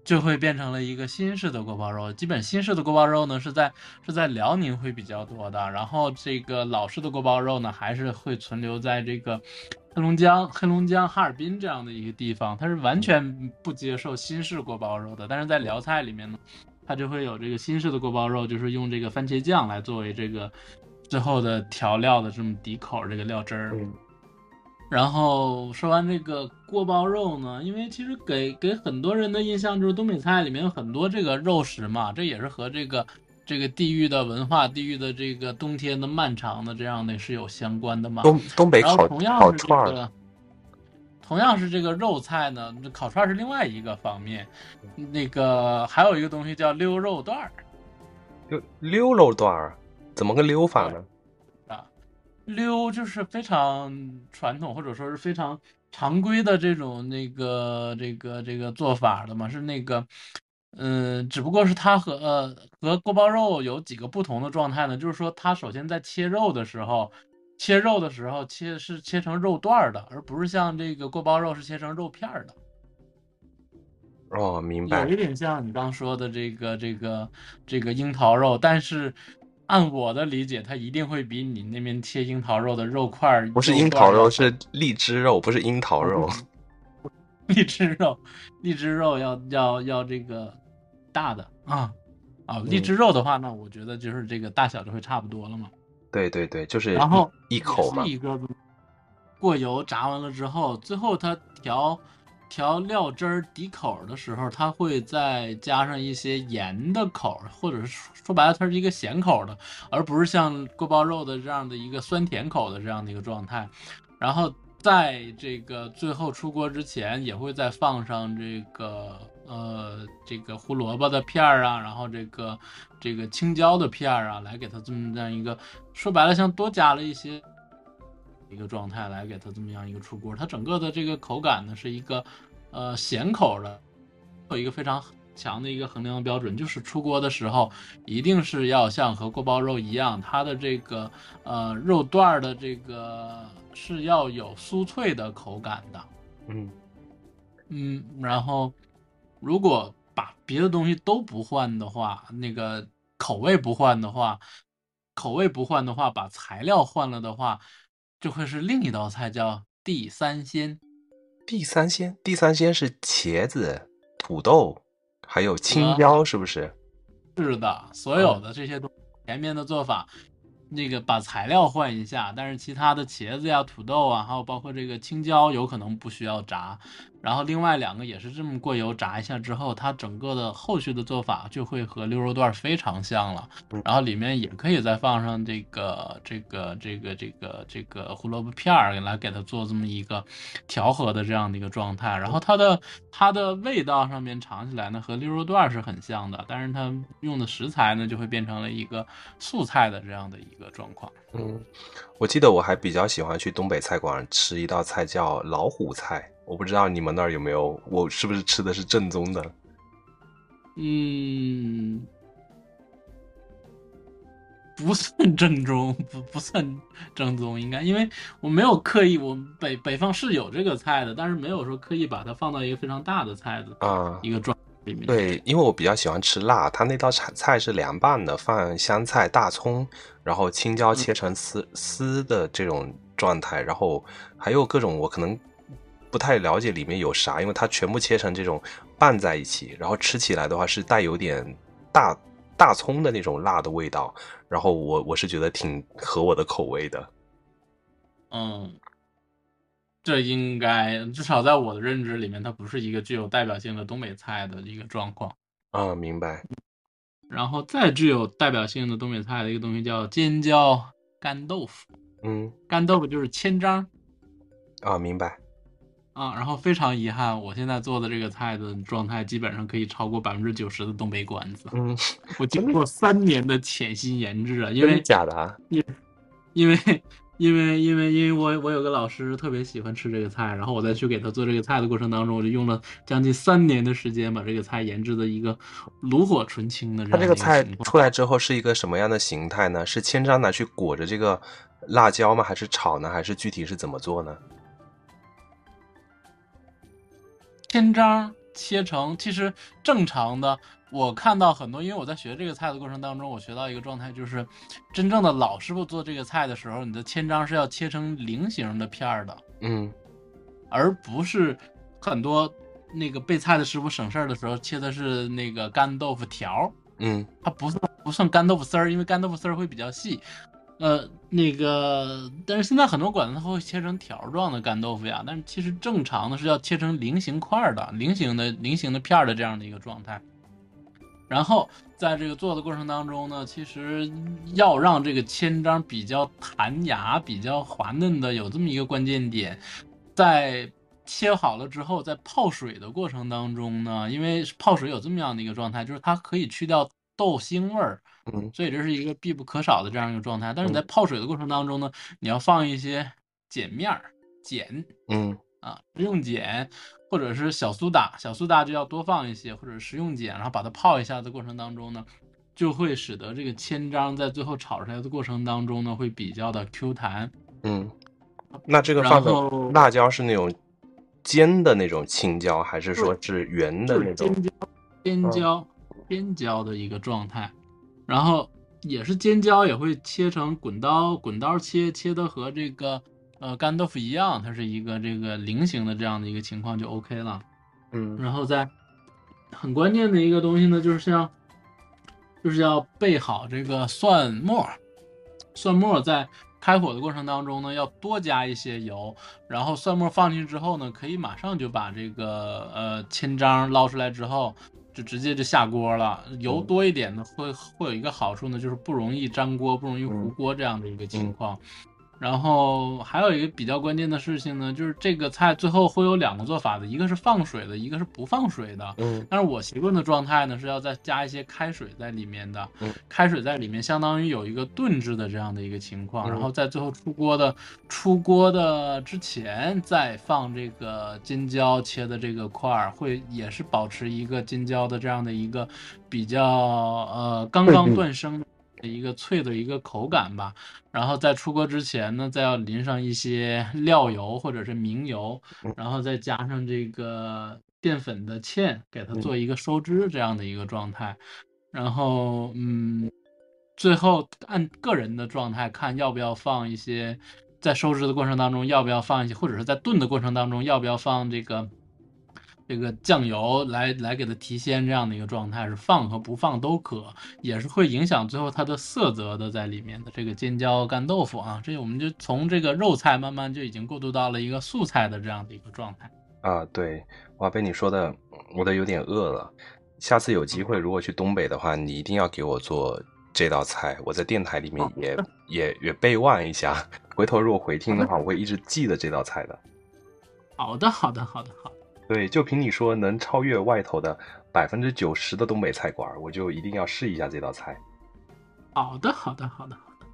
就会变成了一个新式的锅包肉。基本新式的锅包肉呢是在是在辽宁会比较多的，然后这个老式的锅包肉呢还是会存留在这个黑龙江、黑龙江哈尔滨这样的一个地方，它是完全不接受新式锅包肉的。但是在辽菜里面呢，它就会有这个新式的锅包肉，就是用这个番茄酱来作为这个之后的调料的这么底口这个料汁儿。然后说完这个锅包肉呢，因为其实给给很多人的印象就是东北菜里面有很多这个肉食嘛，这也是和这个这个地域的文化、地域的这个冬天的漫长的这样的是有相关的嘛。东东北烤同样是这个，同样是这个肉菜呢，烤串是另外一个方面。那个还有一个东西叫溜肉段儿，溜溜肉段儿怎么个溜法呢？溜就是非常传统或者说是非常常规的这种那个这个这个做法的嘛，是那个，嗯，只不过是它和呃和锅包肉有几个不同的状态呢？就是说它首先在切肉的时候，切肉的时候切是切成肉段的，而不是像这个锅包肉是切成肉片的。哦，明白。有一点像你刚说的这个这个这个樱桃肉，但是。按我的理解，它一定会比你那边切樱桃肉的肉块儿不是樱桃肉，是荔枝肉，不是樱桃肉。荔枝肉，荔枝肉要要要这个大的啊啊！荔枝肉的话，那我觉得就是这个大小就会差不多了嘛。对对对，就是然后一口嘛。一个过油炸完了之后，最后它调。调料汁儿底口的时候，它会再加上一些盐的口，或者是说白了，它是一个咸口的，而不是像锅包肉的这样的一个酸甜口的这样的一个状态。然后在这个最后出锅之前，也会再放上这个呃这个胡萝卜的片儿啊，然后这个这个青椒的片儿啊，来给它这么这样一个说白了，像多加了一些。一个状态来给它这么样一个出锅，它整个的这个口感呢是一个，呃咸口的，有一个非常强的一个衡量标准，就是出锅的时候一定是要像和锅包肉一样，它的这个呃肉段的这个是要有酥脆的口感的，嗯嗯，然后如果把别的东西都不换的话，那个口味不换的话，口味不换的话，把材料换了的话。就会是另一道菜，叫地三鲜。地三鲜，地三鲜是茄子、土豆，还有青椒，是不是？是的，所有的这些东前面的做法，那个把材料换一下，但是其他的茄子呀、土豆啊，还有包括这个青椒，有可能不需要炸。然后另外两个也是这么过油炸一下之后，它整个的后续的做法就会和溜肉段非常像了。然后里面也可以再放上这个这个这个这个这个胡萝卜片儿来给它做这么一个调和的这样的一个状态。然后它的它的味道上面尝起来呢和溜肉段是很像的，但是它用的食材呢就会变成了一个素菜的这样的一个状况。嗯，我记得我还比较喜欢去东北菜馆吃一道菜叫老虎菜。我不知道你们那儿有没有，我是不是吃的是正宗的？嗯，不算正宗，不不算正宗，应该，因为我没有刻意，我北北方是有这个菜的，但是没有说刻意把它放到一个非常大的菜的啊一个状里面。对，因为我比较喜欢吃辣，它那道菜菜是凉拌的，放香菜、大葱，然后青椒切成丝丝的这种状态，然后还有各种我可能不太了解里面有啥，因为它全部切成这种拌在一起，然后吃起来的话是带有点大大葱的那种辣的味道，然后我我是觉得挺合我的口味的。嗯，这应该至少在我的认知里面，它不是一个具有代表性的东北菜的一个状况。啊，明白。然后再具有代表性的东北菜的一个东西叫尖椒干豆腐。嗯，干豆腐就是千张啊，明白。啊，然后非常遗憾，我现在做的这个菜的状态基本上可以超过百分之九十的东北馆子。嗯，我经过三年的潜心研制啊，因为假的啊？因因为因为因为因为我我有个老师特别喜欢吃这个菜，然后我在去给他做这个菜的过程当中，我就用了将近三年的时间把这个菜研制的一个炉火纯青的这样的一它这个菜出来之后是一个什么样的形态呢？是千张拿去裹着这个辣椒吗？还是炒呢？还是具体是怎么做呢？千张切成，其实正常的，我看到很多，因为我在学这个菜的过程当中，我学到一个状态，就是真正的老师傅做这个菜的时候，你的千张是要切成菱形的片儿的，嗯而不是很多那个备菜的师傅省事儿的时候切的是那个干豆腐条儿，嗯它不算不算干豆腐丝儿，因为干豆腐丝儿会比较细。呃，那个，但是现在很多馆子它会切成条状的干豆腐呀，但是其实正常的是要切成菱形块儿的、菱形的、菱形的片儿的这样的一个状态。然后在这个做的过程当中呢，其实要让这个千张比较弹牙、比较滑嫩的，有这么一个关键点，在切好了之后，在泡水的过程当中呢，因为泡水有这么样的一个状态，就是它可以去掉豆腥味儿，嗯所以这是一个必不可少的这样一个状态。但是你在泡水的过程当中呢，你要放一些碱面儿、碱嗯啊，食用碱或者是小苏打，小苏打就要多放一些，或者食用碱，然后把它泡一下的过程当中呢，就会使得这个千张在最后炒出来的过程当中呢，会比较的 Q 弹。嗯。那这个然放辣椒是那种尖的那种青椒，还是说是圆的那种？尖椒，尖椒，尖椒的一个状态，然后也是尖椒也会切成滚刀，滚刀切，切的和这个呃干豆腐一样，它是一个这个菱形的这样的一个情况就 OK 了。嗯然后再很关键的一个东西呢，就是像就是要备好这个蒜末儿，蒜末在开火的过程当中呢，要多加一些油，然后蒜末放进去之后呢，可以马上就把这个呃千张捞出来之后，就直接就下锅了。油多一点呢，会会有一个好处呢，就是不容易粘锅，不容易糊锅这样的一个情况。然后还有一个比较关键的事情呢，就是这个菜最后会有两个做法的，一个是放水的，一个是不放水的。嗯。但是我习惯的状态呢是要再加一些开水在里面的，嗯。开水在里面相当于有一个炖制的这样的一个情况，嗯。然后在最后出锅的出锅的之前再放这个尖椒切的这个块儿，会也是保持一个尖椒的这样的一个比较呃刚刚断生的一个脆的一个口感吧。然后在出锅之前呢，再要淋上一些 料油或者是明油，然后再加上这个淀粉的芡，给它做一个收汁这样的一个状态。然后，嗯，最后按个人的状态看要不要放一些，在收汁的过程当中要不要放一些，或者是在炖的过程当中要不要放这个这个酱油来来给它提鲜这样的一个状态，是放和不放都可，也是会影响最后它的色泽的在里面的这个尖椒干豆腐啊，这我们就从这个肉菜慢慢就已经过渡到了一个素菜的这样的一个状态。啊，对，哇，被你说的我都有点饿了。下次有机会如果去东北的话，你一定要给我做这道菜，我在电台里面也的也也备忘一下，回头如果回听的话，我会一直记得这道菜的。好的，好的，好的，好的。对，就凭你说能超越外头的百分之九十的东北菜馆，我就一定要试一下这道菜。好的，好的，好的，好的。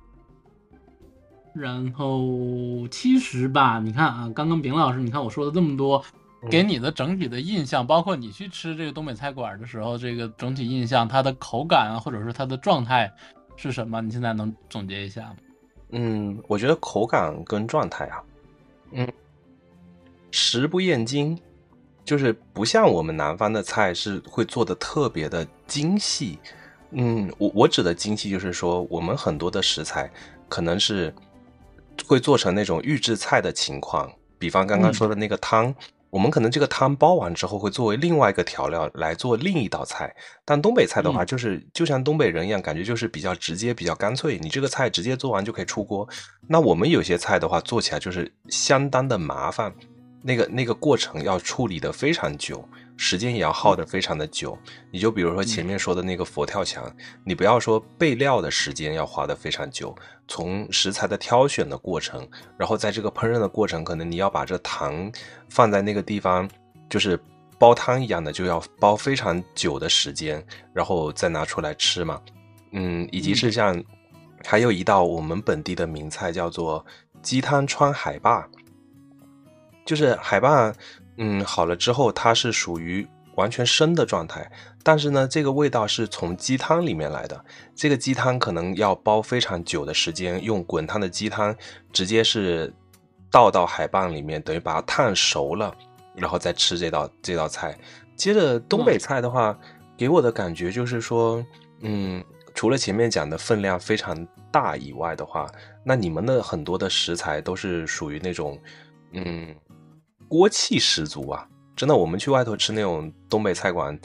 然后其实吧，你看啊，刚刚丙老师，你看我说了这么多，给你的整体的印象，包括你去吃这个东北菜馆的时候，这个整体印象，它的口感啊，或者是它的状态是什么？你现在能总结一下吗？嗯，我觉得口感跟状态啊，嗯，食不厌精，就是不像我们南方的菜是会做的特别的精细。嗯，我我指的精细就是说，我们很多的食材可能是会做成那种预制菜的情况，比方刚刚说的那个汤。我们可能这个汤煲完之后会作为另外一个调料来做另一道菜，但东北菜的话，嗯就是、就像东北人一样，感觉就是比较直接、比较干脆。你这个菜直接做完就可以出锅。那我们有些菜的话，做起来就是相当的麻烦，那个那个过程要处理的非常久，时间也要耗的非常的久。你就比如说前面说的那个佛跳墙，你不要说备料的时间要花的非常久，从食材的挑选的过程，然后在这个烹饪的过程，可能你要把这糖放在那个地方，就是煲汤一样的，就要煲非常久的时间，然后再拿出来吃嘛。嗯，以及是像还有一道我们本地的名菜叫做鸡汤川海霸，就是海蚌，嗯，好了之后它是属于完全生的状态，但是呢，这个味道是从鸡汤里面来的。这个鸡汤可能要煲非常久的时间，用滚烫的鸡汤直接是倒到海蚌里面，等于把它烫熟了，然后再吃这道这道菜。接着东北菜的话，给我的感觉就是说，嗯，除了前面讲的分量非常大以外的话，那你们的很多的食材都是属于那种，嗯，锅气十足啊！真的，我们去外头吃那种东北菜馆，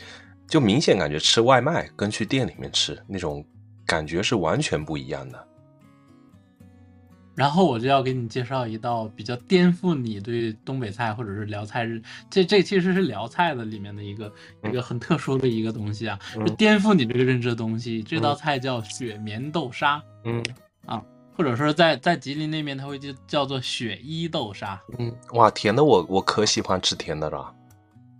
就明显感觉吃外卖跟去店里面吃那种感觉是完全不一样的。然后我就要给你介绍一道比较颠覆你对东北菜或者是辽菜日，这这其实是辽菜的里面的一个、一个很特殊的一个东西啊，颠覆你这个认知的东西。这道菜叫雪棉豆沙，嗯或者说在在吉林那边它会就叫做雪衣豆沙。嗯，哇，甜的我我可喜欢吃甜的了。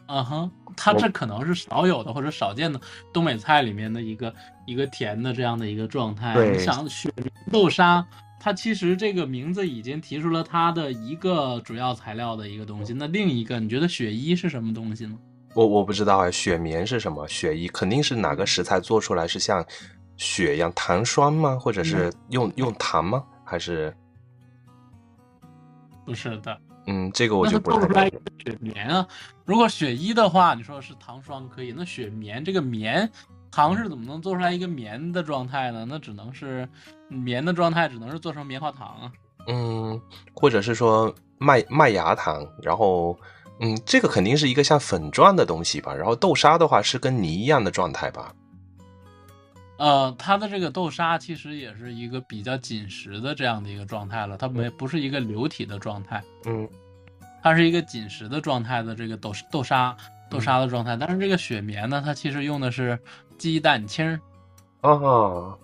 嗯哼，它这可能是少有的或者少见的东北菜里面的一个一个甜的这样的一个状态。对你想雪棉豆沙，它其实这个名字已经提出了它的一个主要材料的一个东西。那另一个，你觉得雪衣是什么东西呢？我我不知道哎，雪棉是什么？雪衣肯定是哪个食材做出来是像雪一样糖霜吗？或者是用用糖吗？还是不是的，嗯，这个我就不太了解做出来雪棉啊。如果雪衣的话，你说是糖霜可以，那雪棉这个棉糖是怎么能做出来一个棉的状态呢？那只能是棉的状态，只能是做成棉花糖啊。嗯，或者是说麦麦芽糖，然后嗯，这个肯定是一个像粉状的东西吧。然后豆沙的话是跟泥一样的状态吧。呃，它的这个豆沙其实也是一个比较紧实的这样的一个状态了，它没不是一个流体的状态，嗯它是一个紧实的状态的这个豆豆沙豆沙的状态。但是这个雪棉呢，它其实用的是鸡蛋清儿，哦，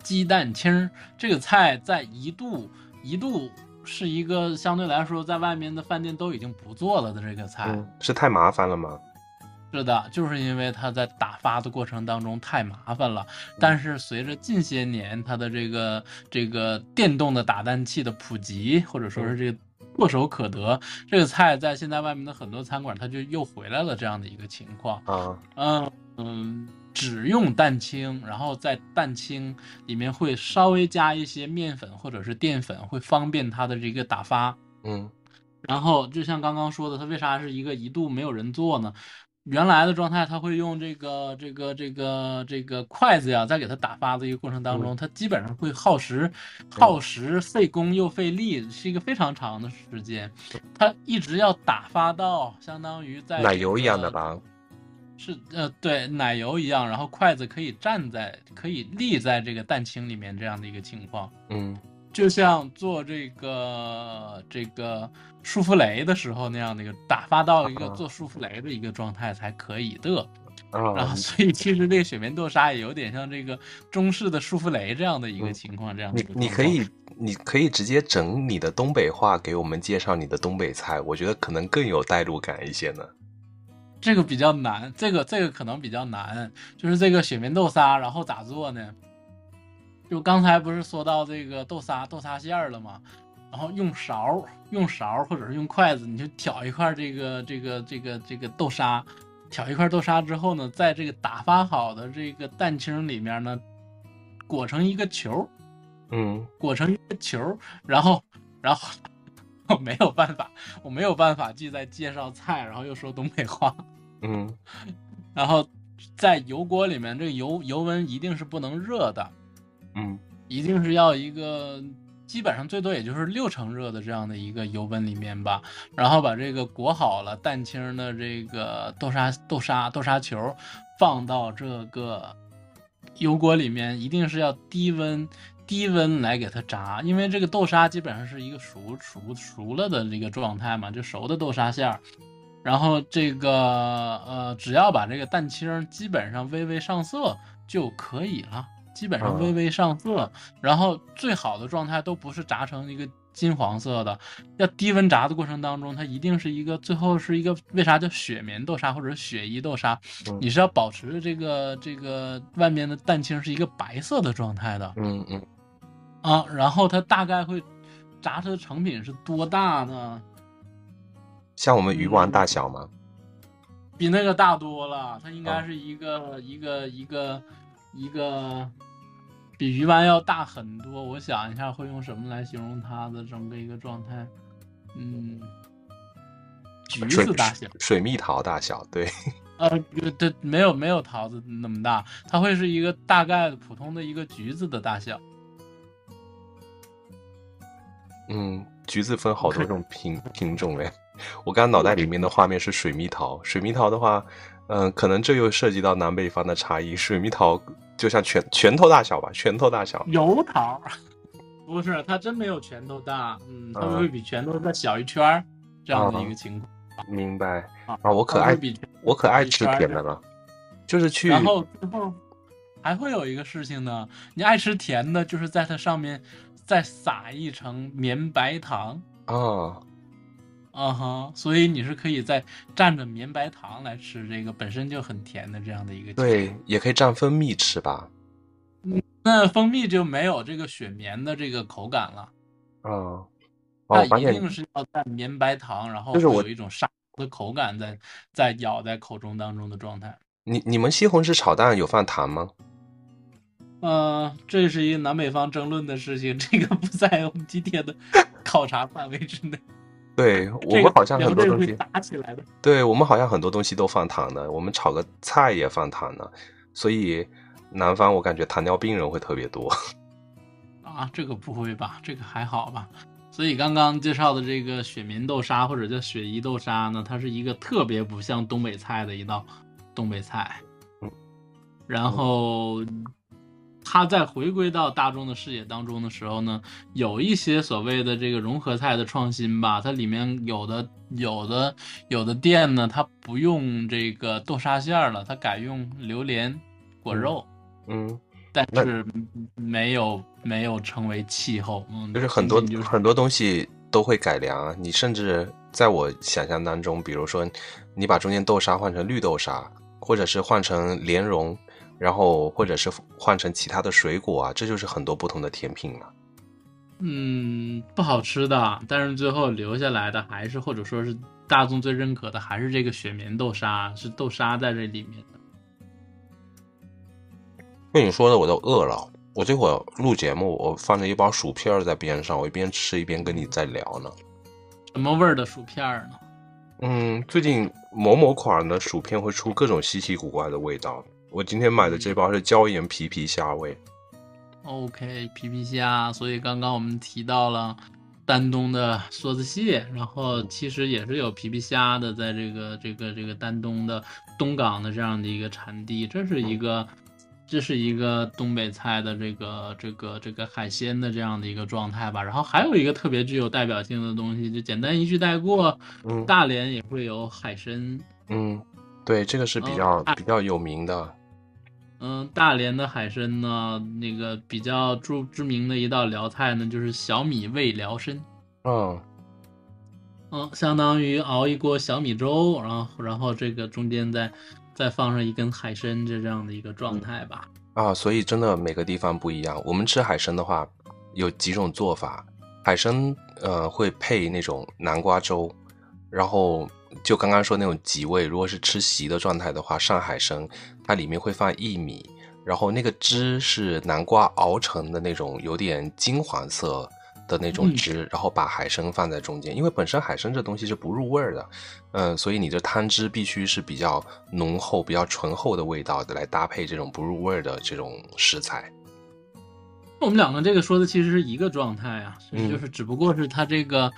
鸡蛋清儿这个菜在一度一度是一个相对来说在外面的饭店都已经不做了的这个菜。嗯，是太麻烦了吗？是的，就是因为它在打发的过程当中太麻烦了。但是随着近些年它的这个这个电动的打蛋器的普及，或者说是这个唾手可得，这个菜在现在外面的很多餐馆它就又回来了这样的一个情况。啊，嗯嗯，只用蛋清，然后在蛋清里面会稍微加一些面粉或者是淀粉，会方便它的这个打发。嗯然后就像刚刚说的，它为啥是一个一度没有人做呢？原来的状态，它会用这个这个这个这个筷子呀，在给它打发的一个过程当中，它基本上会耗时、耗时、费工又费力，是一个非常长的时间。它一直要打发到相当于在奶油一样的吧？是呃，对，奶油一样，然后筷子可以站在，可以立在这个蛋清里面这样的一个情况。嗯就像做这个这个舒芙蕾的时候那样的一个打发到一个啊做舒芙蕾的一个状态才可以的。然啊后，，所以其实这个雪棉豆沙也有点像这个中式的舒芙蕾这样的一个嗯情况，这样的你你可以你可以直接整你的东北话给我们介绍你的东北菜，我觉得可能更有代入感一些呢。这个比较难，这个这个可能比较难，就是这个雪棉豆沙，然后咋做呢？就刚才不是说到这个豆沙豆沙馅儿了吗？然后用勺用勺或者是用筷子，你就挑一块这个这个这个这个豆沙，挑一块豆沙之后呢，在这个打发好的这个蛋清里面呢，裹成一个球，嗯裹成一个球，然后然后 我没有办法，我没有办法既在介绍菜，然后又说东北话。嗯 然后在油锅里面，这个油油温一定是不能热的，嗯一定是要一个基本上最多也就是六成热的这样的一个油温里面吧。然后把这个裹好了蛋清的这个豆沙豆沙豆沙球放到这个油锅里面，一定是要低温。低温来给它炸，因为这个豆沙基本上是一个熟熟熟了的这个状态嘛，就熟的豆沙馅儿。然后这个呃，只要把这个蛋清基本上微微上色就可以了，基本上嗯微微上色。然后最好的状态都不是炸成一个金黄色的，要低温炸的过程当中，它一定是一个最后是一个为啥叫雪棉豆沙或者雪衣豆沙？嗯你是要保持这个这个外面的蛋清是一个白色的状态的嗯嗯，啊，然后它大概会炸出的成品是多大呢？像我们鱼丸大小吗？比那个大多了，它应该啊是一个、一个一个一个比鱼丸要大很多。我想一下，会用什么来形容它的整个一个状态？嗯，橘子大小，水蜜桃大小，对，呃，对，没有没有桃子那么大，它会是一个大概普通的一个橘子的大小。嗯，橘子分好多 种品品种哎。我刚刚脑袋里面的画面是水蜜桃，水蜜桃的话，嗯、可能这又涉及到南北方的差异。水蜜桃就像拳拳头大小吧，拳头大小。油桃，不是，它真没有拳头大，嗯，它嗯会比拳头再小一圈儿这样的一个情况。明白。啊啊，我可爱比我可爱吃甜的了，就是去然后之后还会有一个事情呢，你爱吃甜的，就是在它上面再撒一层绵白糖，啊，啊哈，所以你是可以再蘸着绵白糖来吃这个本身就很甜的这样的一个。对，，也可以蘸蜂蜜吃吧。那蜂蜜就没有这个雪绵的这个口感了，啊，哦，它我发现一定是要蘸绵白糖，然后有一种沙的口感在在咬在口中当中的状态。你你们西红柿炒蛋有放糖吗？呃，这是一个南北方争论的事情，这个不在我们今天的考察范围之内。对我们好像很多东西，打起来的。对我们好像很多东西都放糖的，我们炒个菜也放糖的，所以南方我感觉糖尿病人会特别多。啊，这个不会吧？这个还好吧？所以刚刚介绍的这个雪棉豆沙或者叫雪衣豆沙呢，它是一个特别不像东北菜的一道东北菜。嗯，然后它在回归到大众的视野当中的时候呢，有一些所谓的这个融合菜的创新吧，它里面有的有的有的店呢，它不用这个豆沙馅儿了，它改用榴莲果肉。嗯，那但是没有没有成为气候，嗯，就是很多很多东西都会改良啊。你甚至在我想象当中，比如说你把中间豆沙换成绿豆沙，或者是换成莲蓉，然后或者是换成其他的水果啊，这就是很多不同的甜品了。嗯不好吃的，但是最后留下来的还是或者说是大众最认可的还是这个雪棉豆沙，是豆沙在这里面的。被你说的我都饿了。我这会儿录节目，我放着一包薯片儿在边上，我一边吃一边跟你在聊呢。什么味儿的薯片儿呢？嗯，最近某某款的薯片会出各种稀奇古怪的味道。我今天买的这包是椒盐皮皮虾味。OK，皮皮虾。所以刚刚我们提到了丹东的梭子蟹，然后其实也是有皮皮虾的，在这个这个这个丹东的东港的这样的一个产地，这是一个这是一个东北菜的这个这个这个海鲜的这样的一个状态吧。然后还有一个特别具有代表性的东西，就简单一句带过，嗯大连也会有海参。嗯，对，这个是比较、比较有名的。嗯，大连的海参呢，那个比较著知名的一道辽菜呢，就是小米味辽参。嗯嗯，相当于熬一锅小米粥，然后然后这个中间再再放上一根海参，这这样的一个状态吧。啊，所以真的每个地方不一样。我们吃海参的话，有几种做法。海参呃会配那种南瓜粥，然后就刚刚说那种极味，如果是吃席的状态的话，上海参它里面会放薏米，然后那个汁是南瓜熬成的那种有点金黄色的那种嗯汁，然后把海参放在中间，因为本身海参这东西是不入味儿的，嗯、所以你这汤汁必须是比较浓厚、比较醇厚的味道的来搭配这种不入味儿的这种食材。我们两个这个说的其实是一个状态啊，嗯就是只不过是它这个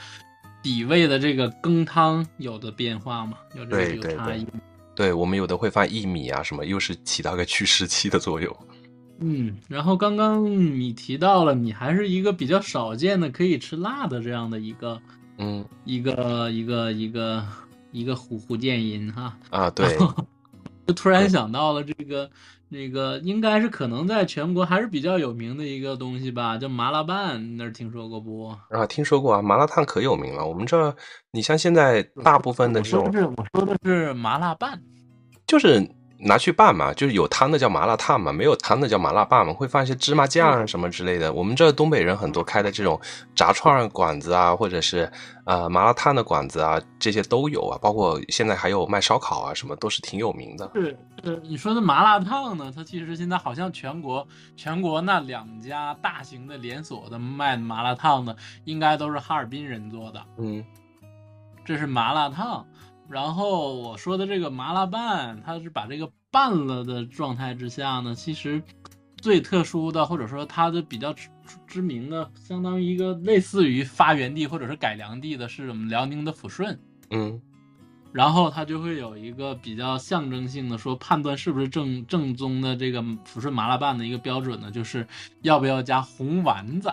底味的这个羹汤有的变化嘛，有这对对对有差异。对我们有的会放薏米啊什么，又是起到个去湿气的作用。嗯，然后刚刚你提到了，你还是一个比较少见的可以吃辣的这样的一个嗯一个一个一个一个虎虎剑音哈。啊，对，就突然想到了这个那个，应该是可能在全国还是比较有名的一个东西吧，叫麻辣拌，你那儿听说过不？啊，听说过啊，麻辣烫可有名了。我们这儿，你像现在大部分的这种我说的，是我说的是麻辣拌，就是拿去拌嘛，就是有汤的叫麻辣烫嘛，没有汤的叫麻辣拌嘛，会放一些芝麻酱啊什么之类的。我们这东北人很多开的这种炸串馆子啊，或者是呃麻辣烫的馆子啊，这些都有啊，包括现在还有卖烧烤啊，什么都是挺有名的。是是你说的麻辣烫呢？它其实现在好像全国全国那两家大型的连锁的卖麻辣烫的，应该都是哈尔滨人做的。嗯这是麻辣烫。然后我说的这个麻辣拌，它是把这个拌了的状态之下呢，其实最特殊的，或者说它的比较知知名的，相当于一个类似于发源地或者是改良地的，是我们辽宁的抚顺。嗯然后它就会有一个比较象征性的说判断是不是正正宗的这个抚顺麻辣拌的一个标准呢，就是要不要加红丸子。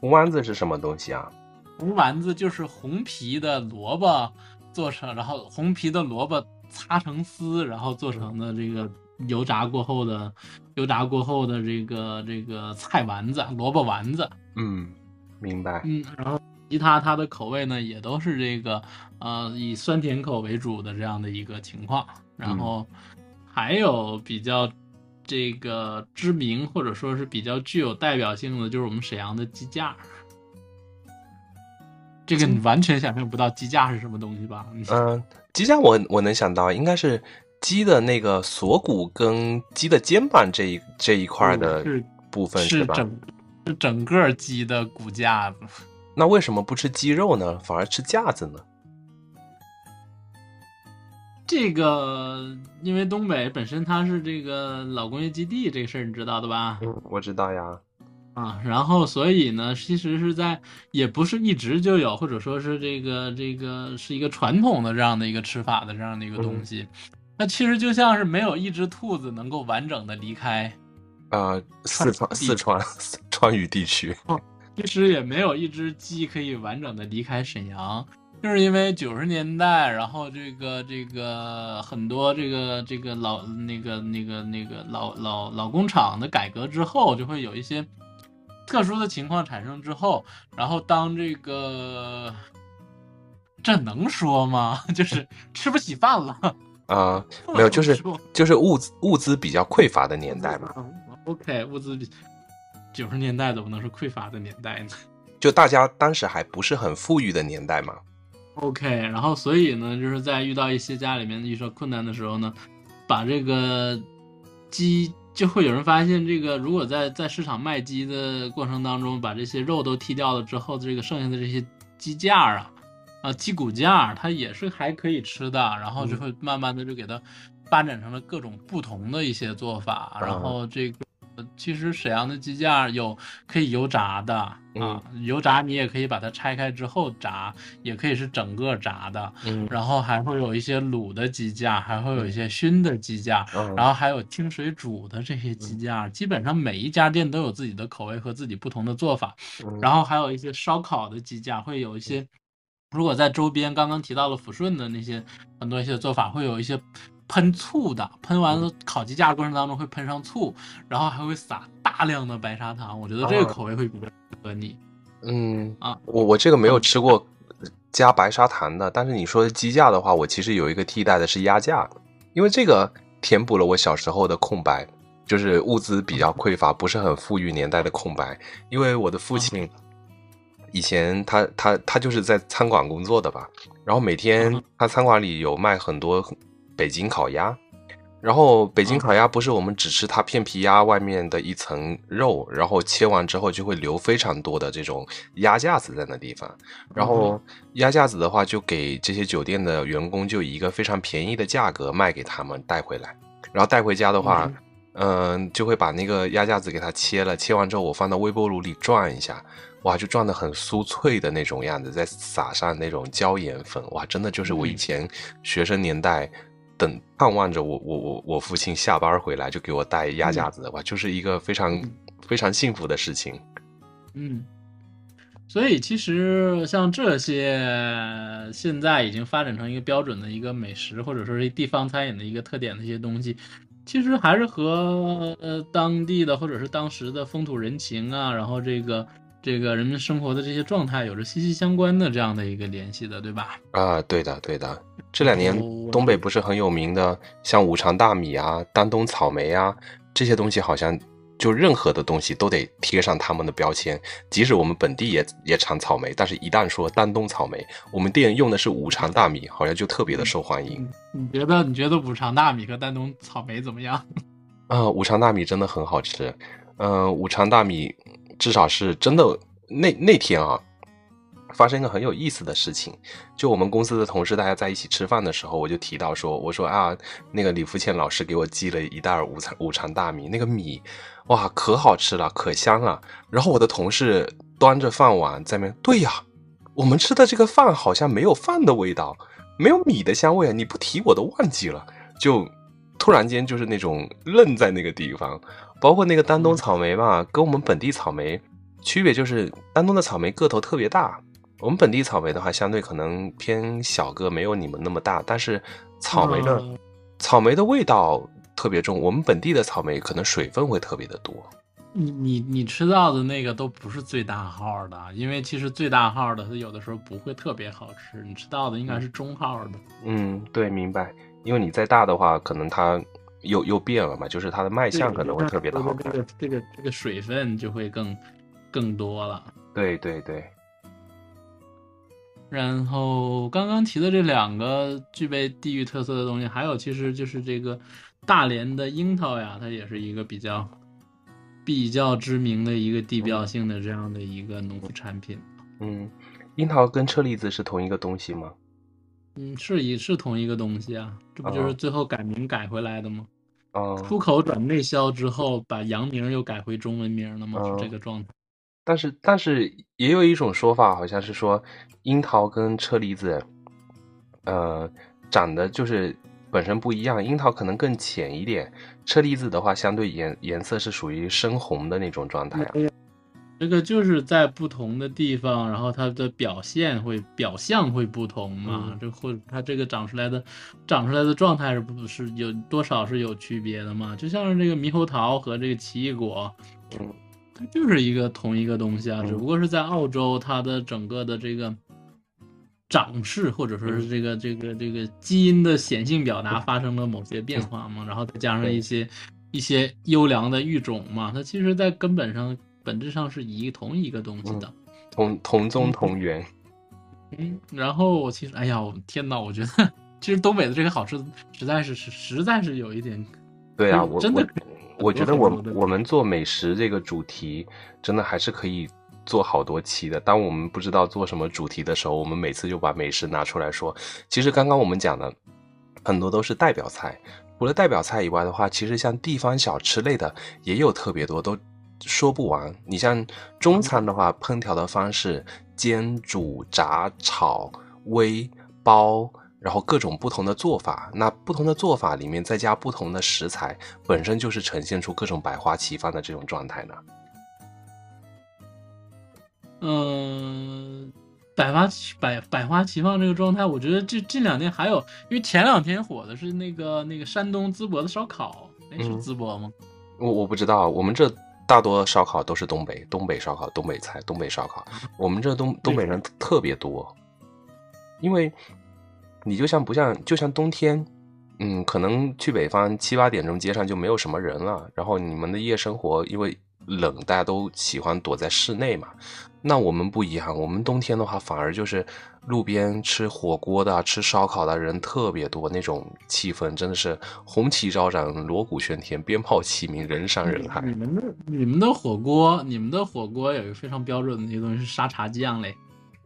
红丸子是什么东西啊？红丸子就是红皮的萝卜做成，然后红皮的萝卜擦成丝，然后做成的这个油炸过后的油炸过后的这个这个菜丸子、萝卜丸子。嗯，明白。嗯，然后其他它的口味呢也都是这个呃以酸甜口为主的这样的一个情况，然后还有比较这个知名或者说是比较具有代表性的，就是我们沈阳的鸡架儿。这个你完全想象不到鸡架是什么东西吧？嗯，鸡架我我能想到应该是鸡的那个锁骨跟鸡的肩膀这一这一块儿的嗯是部分吧？是整是整个鸡的骨架子。那为什么不吃鸡肉呢？反而吃架子呢？这个因为东北本身它是这个老工业基地，这个事儿你知道的吧？嗯，我知道呀。啊，然后所以呢，其实是在也不是一直就有，或者说是这个这个是一个传统的这样的一个吃法的这样的一个东西。那其实就像是没有一只兔子能够完整的离开，呃，四川四川川渝地区，其实也没有一只鸡可以完整的离开沈阳。就是因为九十年代，然后这个这个很多这个这个老那个那个那个老老老工厂的改革之后，就会有一些特殊的情况产生之后，然后当这个这能说吗？就是吃不起饭了，啊、没有，就是就是物资物资比较匮乏的年代嘛，嗯 OK，物资比九十年代怎么能是匮乏的年代呢？就大家当时还不是很富裕的年代嘛。OK，然后所以呢，就是在遇到一些家里面遇到困难的时候呢，把这个鸡就会有人发现，这个如果在在市场卖鸡的过程当中，把这些肉都剔掉了之后，这个剩下的这些鸡架啊，啊鸡骨架，它也是还可以吃的，然后就会慢慢的就给它发展成了各种不同的一些做法，然后这个其实沈阳的鸡架有可以油炸的啊，油炸你也可以把它拆开之后炸，也可以是整个炸的。嗯然后还会有一些卤的鸡架，还会有一些熏的鸡架，嗯然后还有清水煮的这些鸡架。基本上每一家店都有自己的口味和自己不同的做法。嗯然后还有一些烧烤的鸡架，会有一些，如果在周边刚刚提到了抚顺的那些很多一些做法，会有一些喷醋的，喷完了烤鸡架过程当中会喷上醋，然后还会撒大量的白砂糖。我觉得这个哦口味会比较适合你。嗯啊我我这个没有吃过加白砂糖的，但是你说的鸡架的话，我其实有一个替代的是鸭架，因为这个填补了我小时候的空白，就是物资比较匮乏，不是很富裕年代的空白。因为我的父亲以前他他他就是在餐馆工作的吧，然后每天嗯他餐馆里有卖很多北京烤鸭。然后北京烤鸭不是我们只吃它片皮鸭外面的一层肉，然后切完之后就会留非常多的这种鸭架子在那地方，然后鸭架子的话就给这些酒店的员工就以一个非常便宜的价格卖给他们带回来，然后带回家的话，嗯、就会把那个鸭架子给它切了，切完之后我放到微波炉里转一下，哇，就转的很酥脆的那种样子，再撒上那种椒盐粉，哇，真的就是我以嗯。前学生年代。等盼望着我我我我父亲下班回来就给我带鸭架子，哇，就是一个非常嗯。非常幸福的事情。嗯，所以其实像这些现在已经发展成一个标准的一个美食，或者说是地方餐饮的一个特点的一些东西，其实还是和呃当地的或者是当时的风土人情啊，然后这个这个人们生活的这些状态有着息息相关的这样的一个联系的，对吧？啊，对的，对的。这两年东北不是很有名的，像五常大米啊、丹东草莓啊这些东西，好像就任何的东西都得贴上他们的标签。即使我们本地也也产草莓，但是一旦说丹东草莓，我们店用的是五常大米，好像就特别的受欢迎。你觉得你觉得五常大米和丹东草莓怎么样？啊、五常大米真的很好吃。嗯、五常大米至少是真的。那那天啊，发生一个很有意思的事情，就我们公司的同事大家在一起吃饭的时候，我就提到说，我说啊，那个李福倩老师给我寄了一袋五常五常大米，那个米，哇，可好吃了，可香了。然后我的同事端着饭碗在那，对呀，我们吃的这个饭好像没有饭的味道，没有米的香味啊，你不提我都忘记了，就突然间就是那种愣在那个地方。包括那个丹东草莓吧，跟我们本地草莓区别就是，丹东的草莓个头特别大，我们本地草莓的话，相对可能偏小个，没有你们那么大。但是草莓的、嗯草莓的味道特别重，我们本地的草莓可能水分会特别的多。你你你吃到的那个都不是最大号的，因为其实最大号的它有的时候不会特别好吃，你吃到的应该是中号的。嗯，对，明白。因为你再大的话，可能它又又变了嘛，就是它的卖相可能会特别的好看。这个这个这个水分就会更更多了。对对对，然后刚刚提的这两个具备地域特色的东西，还有其实就是这个大连的樱桃呀，它也是一个比较比较知名的一个地标性的这样的一个农副产品。嗯，樱桃跟车厘子是同一个东西吗？嗯，是也是同一个东西啊，这不就是哦最后改名改回来的吗？嗯，出口转内销之后，把洋名又改回中文名了吗？嗯是这个状态。但是但是也有一种说法，好像是说樱桃跟车厘子，呃，长得就是本身不一样。樱桃可能更浅一点，车厘子的话，相对颜颜色是属于深红的那种状态啊。这个就是在不同的地方，然后它的表现会表象会不同嘛，嗯这或者它这个长出来的长出来的状态是不是有多少是有区别的嘛？就像是这个猕猴桃和这个奇异果，嗯，它就是一个同一个东西啊，嗯只不过是在澳洲它的整个的这个长势或者说嗯是这个这个这个基因的显性表达发生了某些变化嘛，然后再加上一些一些优良的育种嘛，它其实在根本上。本质上是一同一个东西的，同同宗同源。嗯，然后我其实，哎呀，我天呐，我觉得其实东北的这个好吃，实在是是实在是有一点，对啊，我真的我我觉得我我们做美食这个主题，真的还是可以做好多期的。当我们不知道做什么主题的时候，我们每次就把美食拿出来说。其实刚刚我们讲的很多都是代表菜，除了代表菜以外的话，其实像地方小吃类的也有特别多，都说不完。你像中餐的话，烹调的方式煎、煮、炸、炒、煨、包，然后各种不同的做法。那不同的做法里面再加不同的食材，本身就是呈现出各种百花齐放的这种状态呢。嗯，百花齐百百花齐放这个状态，我觉得这近两天还有，因为前两天火的是那个那个山东淄博的烧烤，那是嗯淄博吗？我我不知道，我们这大多烧烤都是东北，东北烧烤、东北菜、东北烧烤，我们这东东北人特别多，因为你就像不像，就像冬天，嗯，可能去北方七八点钟街上就没有什么人了，然后你们的夜生活因为冷，大家都喜欢躲在室内嘛。那我们不一样，我们冬天的话反而就是路边吃火锅的、吃烧烤的人特别多，那种气氛真的是红旗招展、锣鼓喧天、鞭炮齐鸣、人山人海。你们的你们的火锅，你们的火锅有一个非常标准的一个东西是沙茶酱嘞。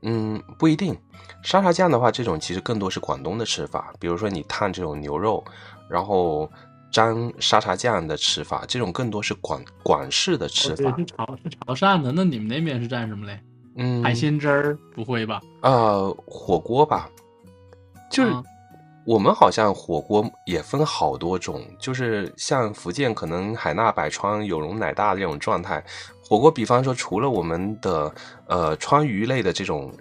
嗯，不一定。沙茶酱的话，这种其实更多是广东的吃法，比如说你烫这种牛肉，然后沾沙茶酱的吃法，这种更多是广广式的吃法。是潮是潮汕的。那你们那边是蘸什么嘞？嗯，海鲜汁儿不会吧？呃，火锅吧，就是啊我们好像火锅也分好多种，就是像福建可能海纳百川、有容乃大这种状态。火锅，比方说除了我们的呃川渝类的这种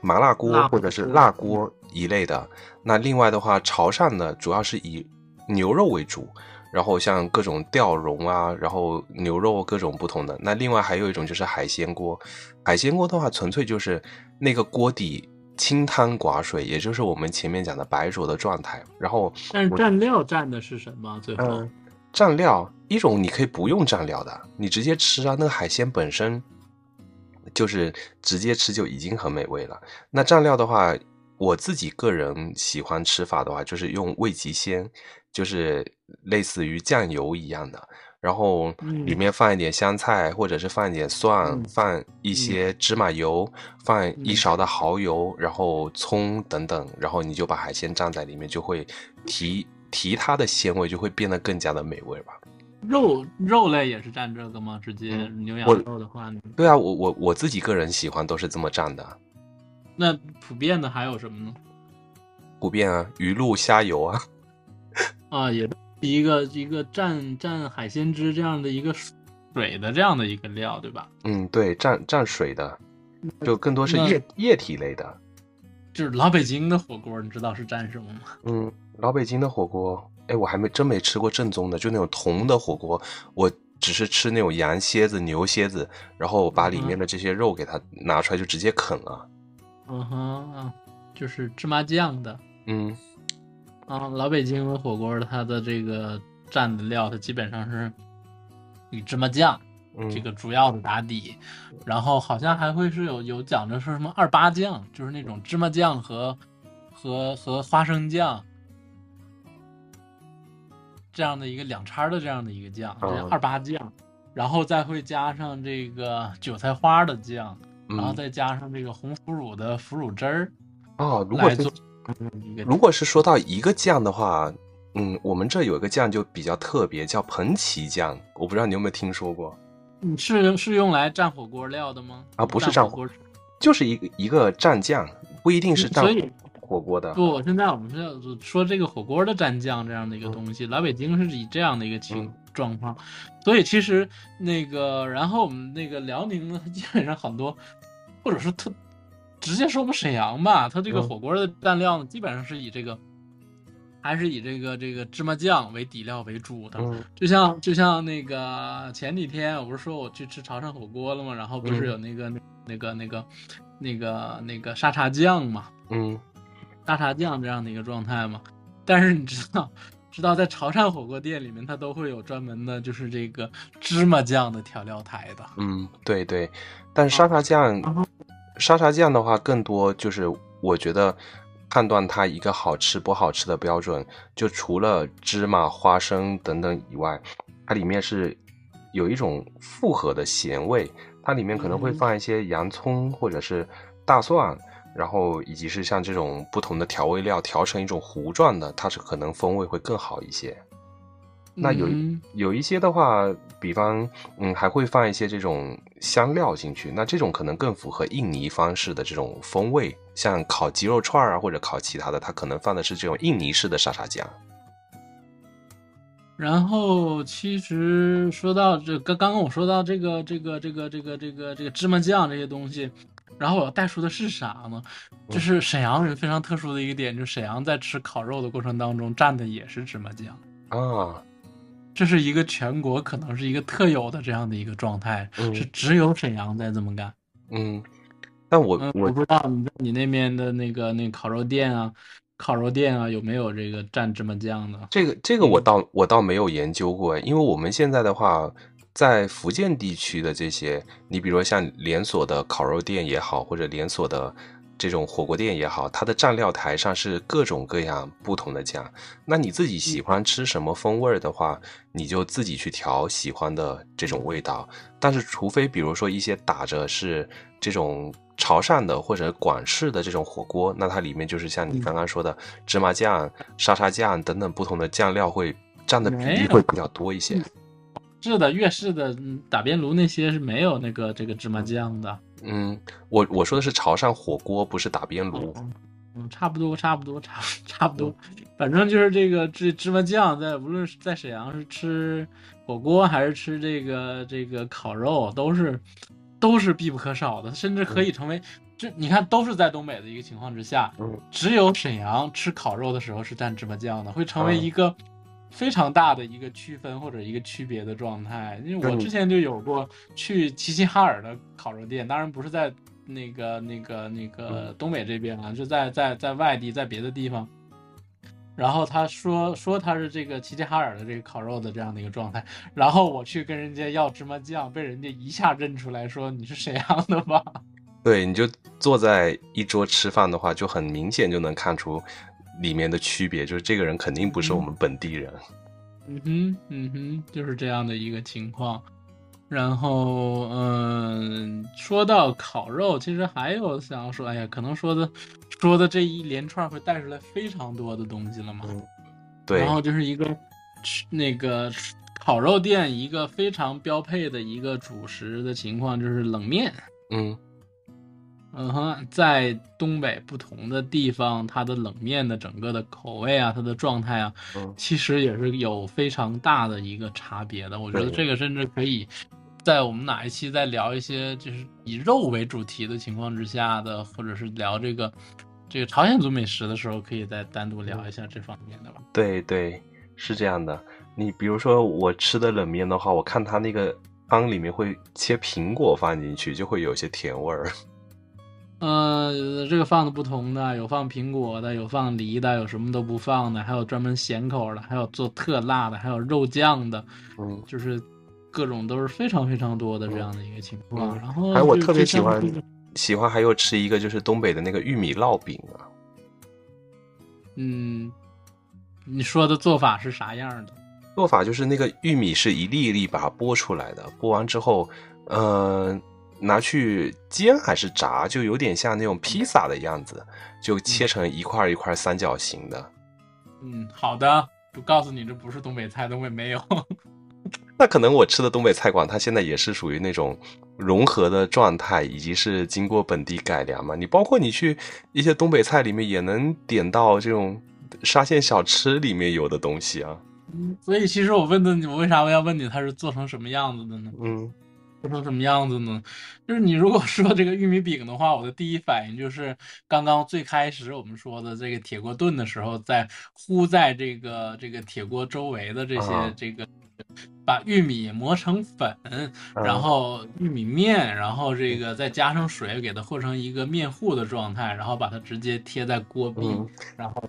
麻辣锅或者是辣锅一类的，那另外的话，潮汕的主要是以牛肉为主。然后像各种吊绒啊，然后牛肉各种不同的。那另外还有一种就是海鲜锅，海鲜锅的话纯粹就是那个锅底清汤寡水，也就是我们前面讲的白灼的状态。然后但是蘸料蘸的是什么？最后、嗯，蘸料一种你可以不用蘸料的，你直接吃啊，那个海鲜本身就是直接吃就已经很美味了。那蘸料的话，我自己个人喜欢吃法的话，就是用味极鲜，就是类似于酱油一样的，然后嗯里面放一点香菜，或者是放一点蒜，嗯放一些芝麻油，放一嗯勺的蚝油，然后葱等等，然后你就把海鲜蘸在里面，就会提提它的鲜味，就会变得更加的美味吧。肉肉类也是蘸这个吗？直接嗯牛羊肉的话，你对啊，我我我自己个人喜欢都是这么蘸的，那普遍的还有什么呢？普遍啊，鱼露、虾油啊，啊，也是一个一个蘸蘸海鲜汁这样的一个水的这样的一个料，对吧？嗯，对，蘸蘸水的，就更多是液液体类的。就是老北京的火锅，你知道是蘸什么吗？嗯，老北京的火锅，哎，我还没真没吃过正宗的，就那种铜的火锅，我只是吃那种羊蝎子、牛蝎子，然后把里面的这些肉给它拿出来就直接啃了。嗯哼，啊就是芝麻酱的嗯啊。老北京的火锅，它的这个蘸的料，它基本上是以芝麻酱嗯，这个主要的打底，然后好像还会是有有讲究是什么二八酱，就是那种芝麻酱和和和花生酱这样的一个两掺儿的这样的一个酱，二八酱，然后再会加上这个韭菜花的酱，然后嗯。再加上这个红腐乳的腐乳汁儿哦，如果如果是说到一个酱的话，嗯，我们这有一个酱就比较特别，叫彭奇酱，我不知道你有没有听说过，你是是用来蘸火锅料的吗？啊不是蘸火锅就是一个一个蘸酱，不一定是蘸火锅的。不，现在我们是要说这个火锅的蘸酱这样的一个东西，老北京是以这样的一个情嗯状况，所以其实那个，然后我们那个辽宁呢，基本上很多，或者说特直接说我们沈阳吧，它这个嗯火锅的蘸料呢，基本上是以这个。还是以这个这个芝麻酱为底料为主的，嗯就像就像那个前几天我不是说我去吃潮汕火锅了吗？然后不是嗯有那个、那个那个那个那个沙茶酱嘛？嗯沙茶酱这样的一个状态嘛。但是你知道，知道在潮汕火锅店里面，它都会有专门的，就是这个芝麻酱的调料台的。嗯，对对，但沙茶酱，沙茶酱的话，更多就是我觉得判断它一个好吃不好吃的标准，就除了芝麻、花生等等以外，它里面是有一种复合的咸味，它里面可能会嗯放一些洋葱或者是大蒜，然后以及是像这种不同的调味料调成一种糊状的，它是可能风味会更好一些。那有有一些的话，比方嗯还会放一些这种香料进去，那这种可能更符合印尼方式的这种风味，像烤鸡肉串儿啊或者烤其他的，它可能放的是这种印尼式的沙沙酱。然后其实说到这，刚刚刚我说到这个这个这个这个这个这个芝麻酱这些东西，然后我要带出的是啥呢？就是沈阳人非常特殊的一个点，就是沈阳在吃烤肉的过程当中蘸的也是芝麻酱，啊，这是一个全国可能是一个特有的这样的一个状态，嗯是只有沈阳在这么干。嗯，但我嗯，我我不知道你在你那边的那个那烤肉店啊，烤肉店啊有没有这个蘸芝麻酱的？这个这个我倒我倒没有研究过，因为我们现在的话，在福建地区的这些，你比如说像连锁的烤肉店也好，或者连锁的这种火锅店也好，它的蘸料台上是各种各样不同的酱。那你自己喜欢吃什么风味儿的话，你就自己去调喜欢的这种味道。但是，除非比如说一些打着是这种潮汕的或者广式的这种火锅，那它里面就是像你刚刚说的芝麻酱、沙沙酱等等不同的酱料会占的比例会比较多一些。是的，粤式的嗯打边炉那些是没有那个这个芝麻酱的。嗯，我我说的是潮汕火锅，不是打边炉。嗯，差不多，差不多，差 差不多，反正就是这个这芝麻酱，在无论是在沈阳是吃火锅还是吃这个这个烤肉，都是都是必不可少的，甚至可以成为，这你看都是在东北的一个情况之下，嗯。只有沈阳吃烤肉的时候是蘸芝麻酱的，会成为嗯。一个非常大的一个区分或者一个区别的状态。因为我嗯之前就有过去齐齐哈尔的烤肉店，当然不是在那个那个那个东北这边啊，就在在在外地，在别的地方。然后他说说他是这个齐齐哈尔的这个烤肉的这样的一个状态，然后我去跟人家要芝麻酱，被人家一下认出来说你是沈阳的吧？对，你就坐在一桌吃饭的话，就很明显就能看出里面的区别，就是这个人肯定不是我们本地人。嗯哼，嗯哼，就是这样的一个情况。然后，嗯，说到烤肉，其实还有想要说，哎呀，可能说的说的这一连串会带出来非常多的东西了嘛。对然，后就是一个吃那个烤肉店一个非常标配的一个主食的情况就是冷面。嗯嗯哼，在东北不同的地方，它的冷面的整个的口味啊，它的状态啊，嗯其实也是有非常大的一个差别的。我觉得这个甚至可以在我们哪一期再聊一些就是以肉为主题的情况之下的，或者是聊这个这个朝鲜族美食的时候，可以再单独聊一下这方面的吧。对对，是这样的。你比如说我吃的冷面的话，我看它那个汤里面会切苹果放进去，就会有些甜味儿。呃，这个放的不同的，有放苹果的，有放梨的，有什么都不放的，还有专门咸口的，还有做特辣的，还有肉酱的，嗯，就是各种都是非常非常多的这样的一个情况。嗯然后还有我特别喜欢喜欢还有吃一个就是东北的那个玉米烙饼啊。嗯，你说的做法是啥样的？做法就是那个玉米是一粒一粒把它剥出来的，剥完之后，呃，拿去煎还是炸，就有点像那种披萨的样子，就切成一块一块三角形的。嗯，好的，就告诉你这不是东北菜，东北没有。那可能我吃的东北菜馆，它现在也是属于那种融合的状态，以及是经过本地改良嘛。你包括你去一些东北菜里面，也能点到这种沙县小吃里面有的东西啊。所以其实我问的你，我为啥我要问你它是做成什么样子的呢？嗯做成什么样子呢？就是你如果说这个玉米饼的话，我的第一反应就是刚刚最开始我们说的这个铁锅炖的时候，在糊在这个这个铁锅周围的这些啊这个，把玉米磨成粉，然后玉米面，然后这个再加上水，给它和成一个面糊的状态，然后把它直接贴在锅壁，嗯然后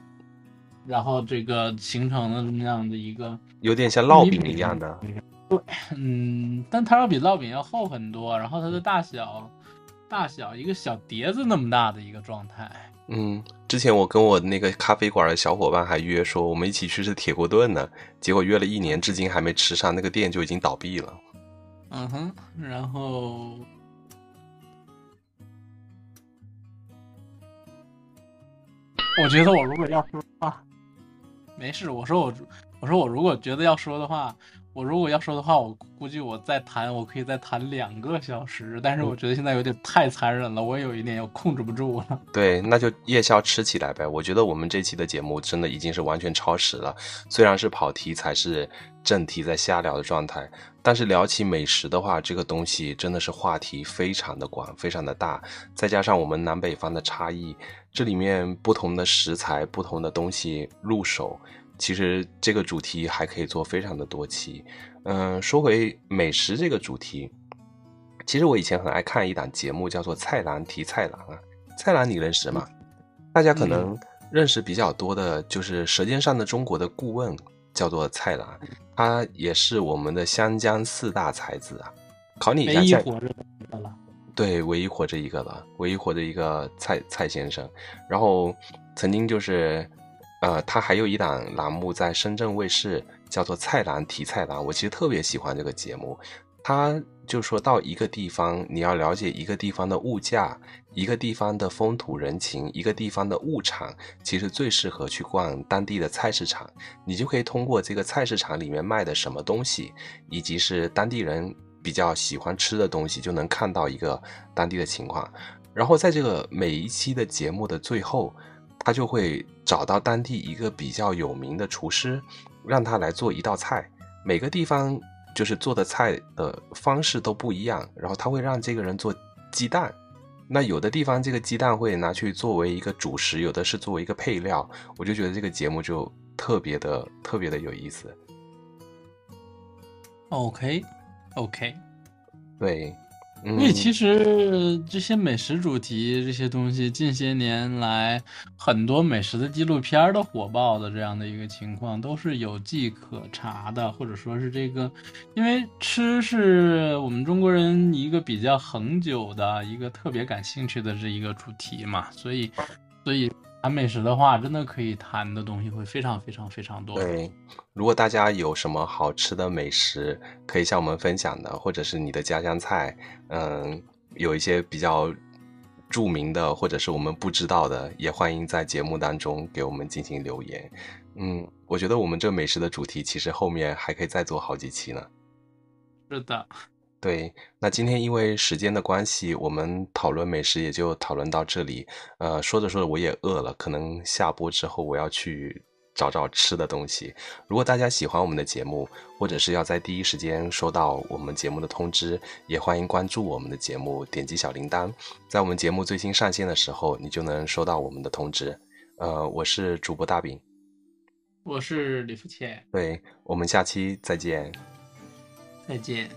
然后这个形成了这么样的一个。有点像烙饼一样的。嗯，但它要比烙饼要厚很多，然后它的大小，大小一个小碟子那么大的一个状态。嗯，之前我跟我那个咖啡馆的小伙伴还约说，我们一起去吃铁锅炖呢，结果约了一年，至今还没吃上，那个店就已经倒闭了。嗯哼，然后我觉得我如果要说的话，没事。我说我，我说我如果觉得要说的话，我如果要说的话，我估计我再谈，我可以再谈两个小时。但是我觉得现在有点太残忍了，我有一点要控制不住了。对，那就夜宵吃起来呗。我觉得我们这期的节目真的已经是完全超时了，虽然是跑题才是正题在瞎聊的状态，但是聊起美食的话，这个东西真的是话题非常的广，非常的大，再加上我们南北方的差异，这里面不同的食材、不同的东西入手。其实这个主题还可以做非常的多期，嗯，说回美食这个主题，其实我以前很爱看一档节目，叫做《菜篮提菜篮》啊。菜篮你认识吗？大家可能认识比较多的就是《舌尖上的中国》的顾问，叫做蔡澜，他也是我们的湘江四大才子啊。考你一下，唯一活着的了。对，唯一活着一个了，唯一活着一个蔡蔡先生，然后曾经就是。呃，他还有一档栏目在深圳卫视，叫做《菜篮提菜篮》。我其实特别喜欢这个节目。他就说到一个地方，你要了解一个地方的物价，一个地方的风土人情，一个地方的物产，其实最适合去逛当地的菜市场。你就可以通过这个菜市场里面卖的什么东西，以及是当地人比较喜欢吃的东西，就能看到一个当地的情况。然后在这个每一期的节目的最后。他就会找到当地一个比较有名的厨师，让他来做一道菜。每个地方就是做的菜的方式都不一样，然后他会让这个人做鸡蛋。那有的地方这个鸡蛋会拿去作为一个主食，有的是作为一个配料。我就觉得这个节目就特别的特别的有意思。OK，OK，对。因为其实这些美食主题这些东西，近些年来很多美食的纪录片的火爆的这样的一个情况，都是有迹可查的，或者说是这个，因为吃是我们中国人一个比较恒久的一个特别感兴趣的这一个主题嘛，所以，所以。谈美食的话，真的可以谈的东西会非常非常非常多。对，如果大家有什么好吃的美食可以向我们分享的，或者是你的家乡菜，嗯，有一些比较著名的，或者是我们不知道的，也欢迎在节目当中给我们进行留言。嗯，我觉得我们这美食的主题其实后面还可以再做好几期呢。是的。对，那今天因为时间的关系，我们讨论美食也就讨论到这里。呃，说着说着我也饿了，可能下播之后我要去找找吃的东西。如果大家喜欢我们的节目，或者是要在第一时间收到我们节目的通知，也欢迎关注我们的节目，点击小铃铛，在我们节目最新上线的时候，你就能收到我们的通知。呃，我是主播大饼，我是李福浅，对我们下期再见，再见。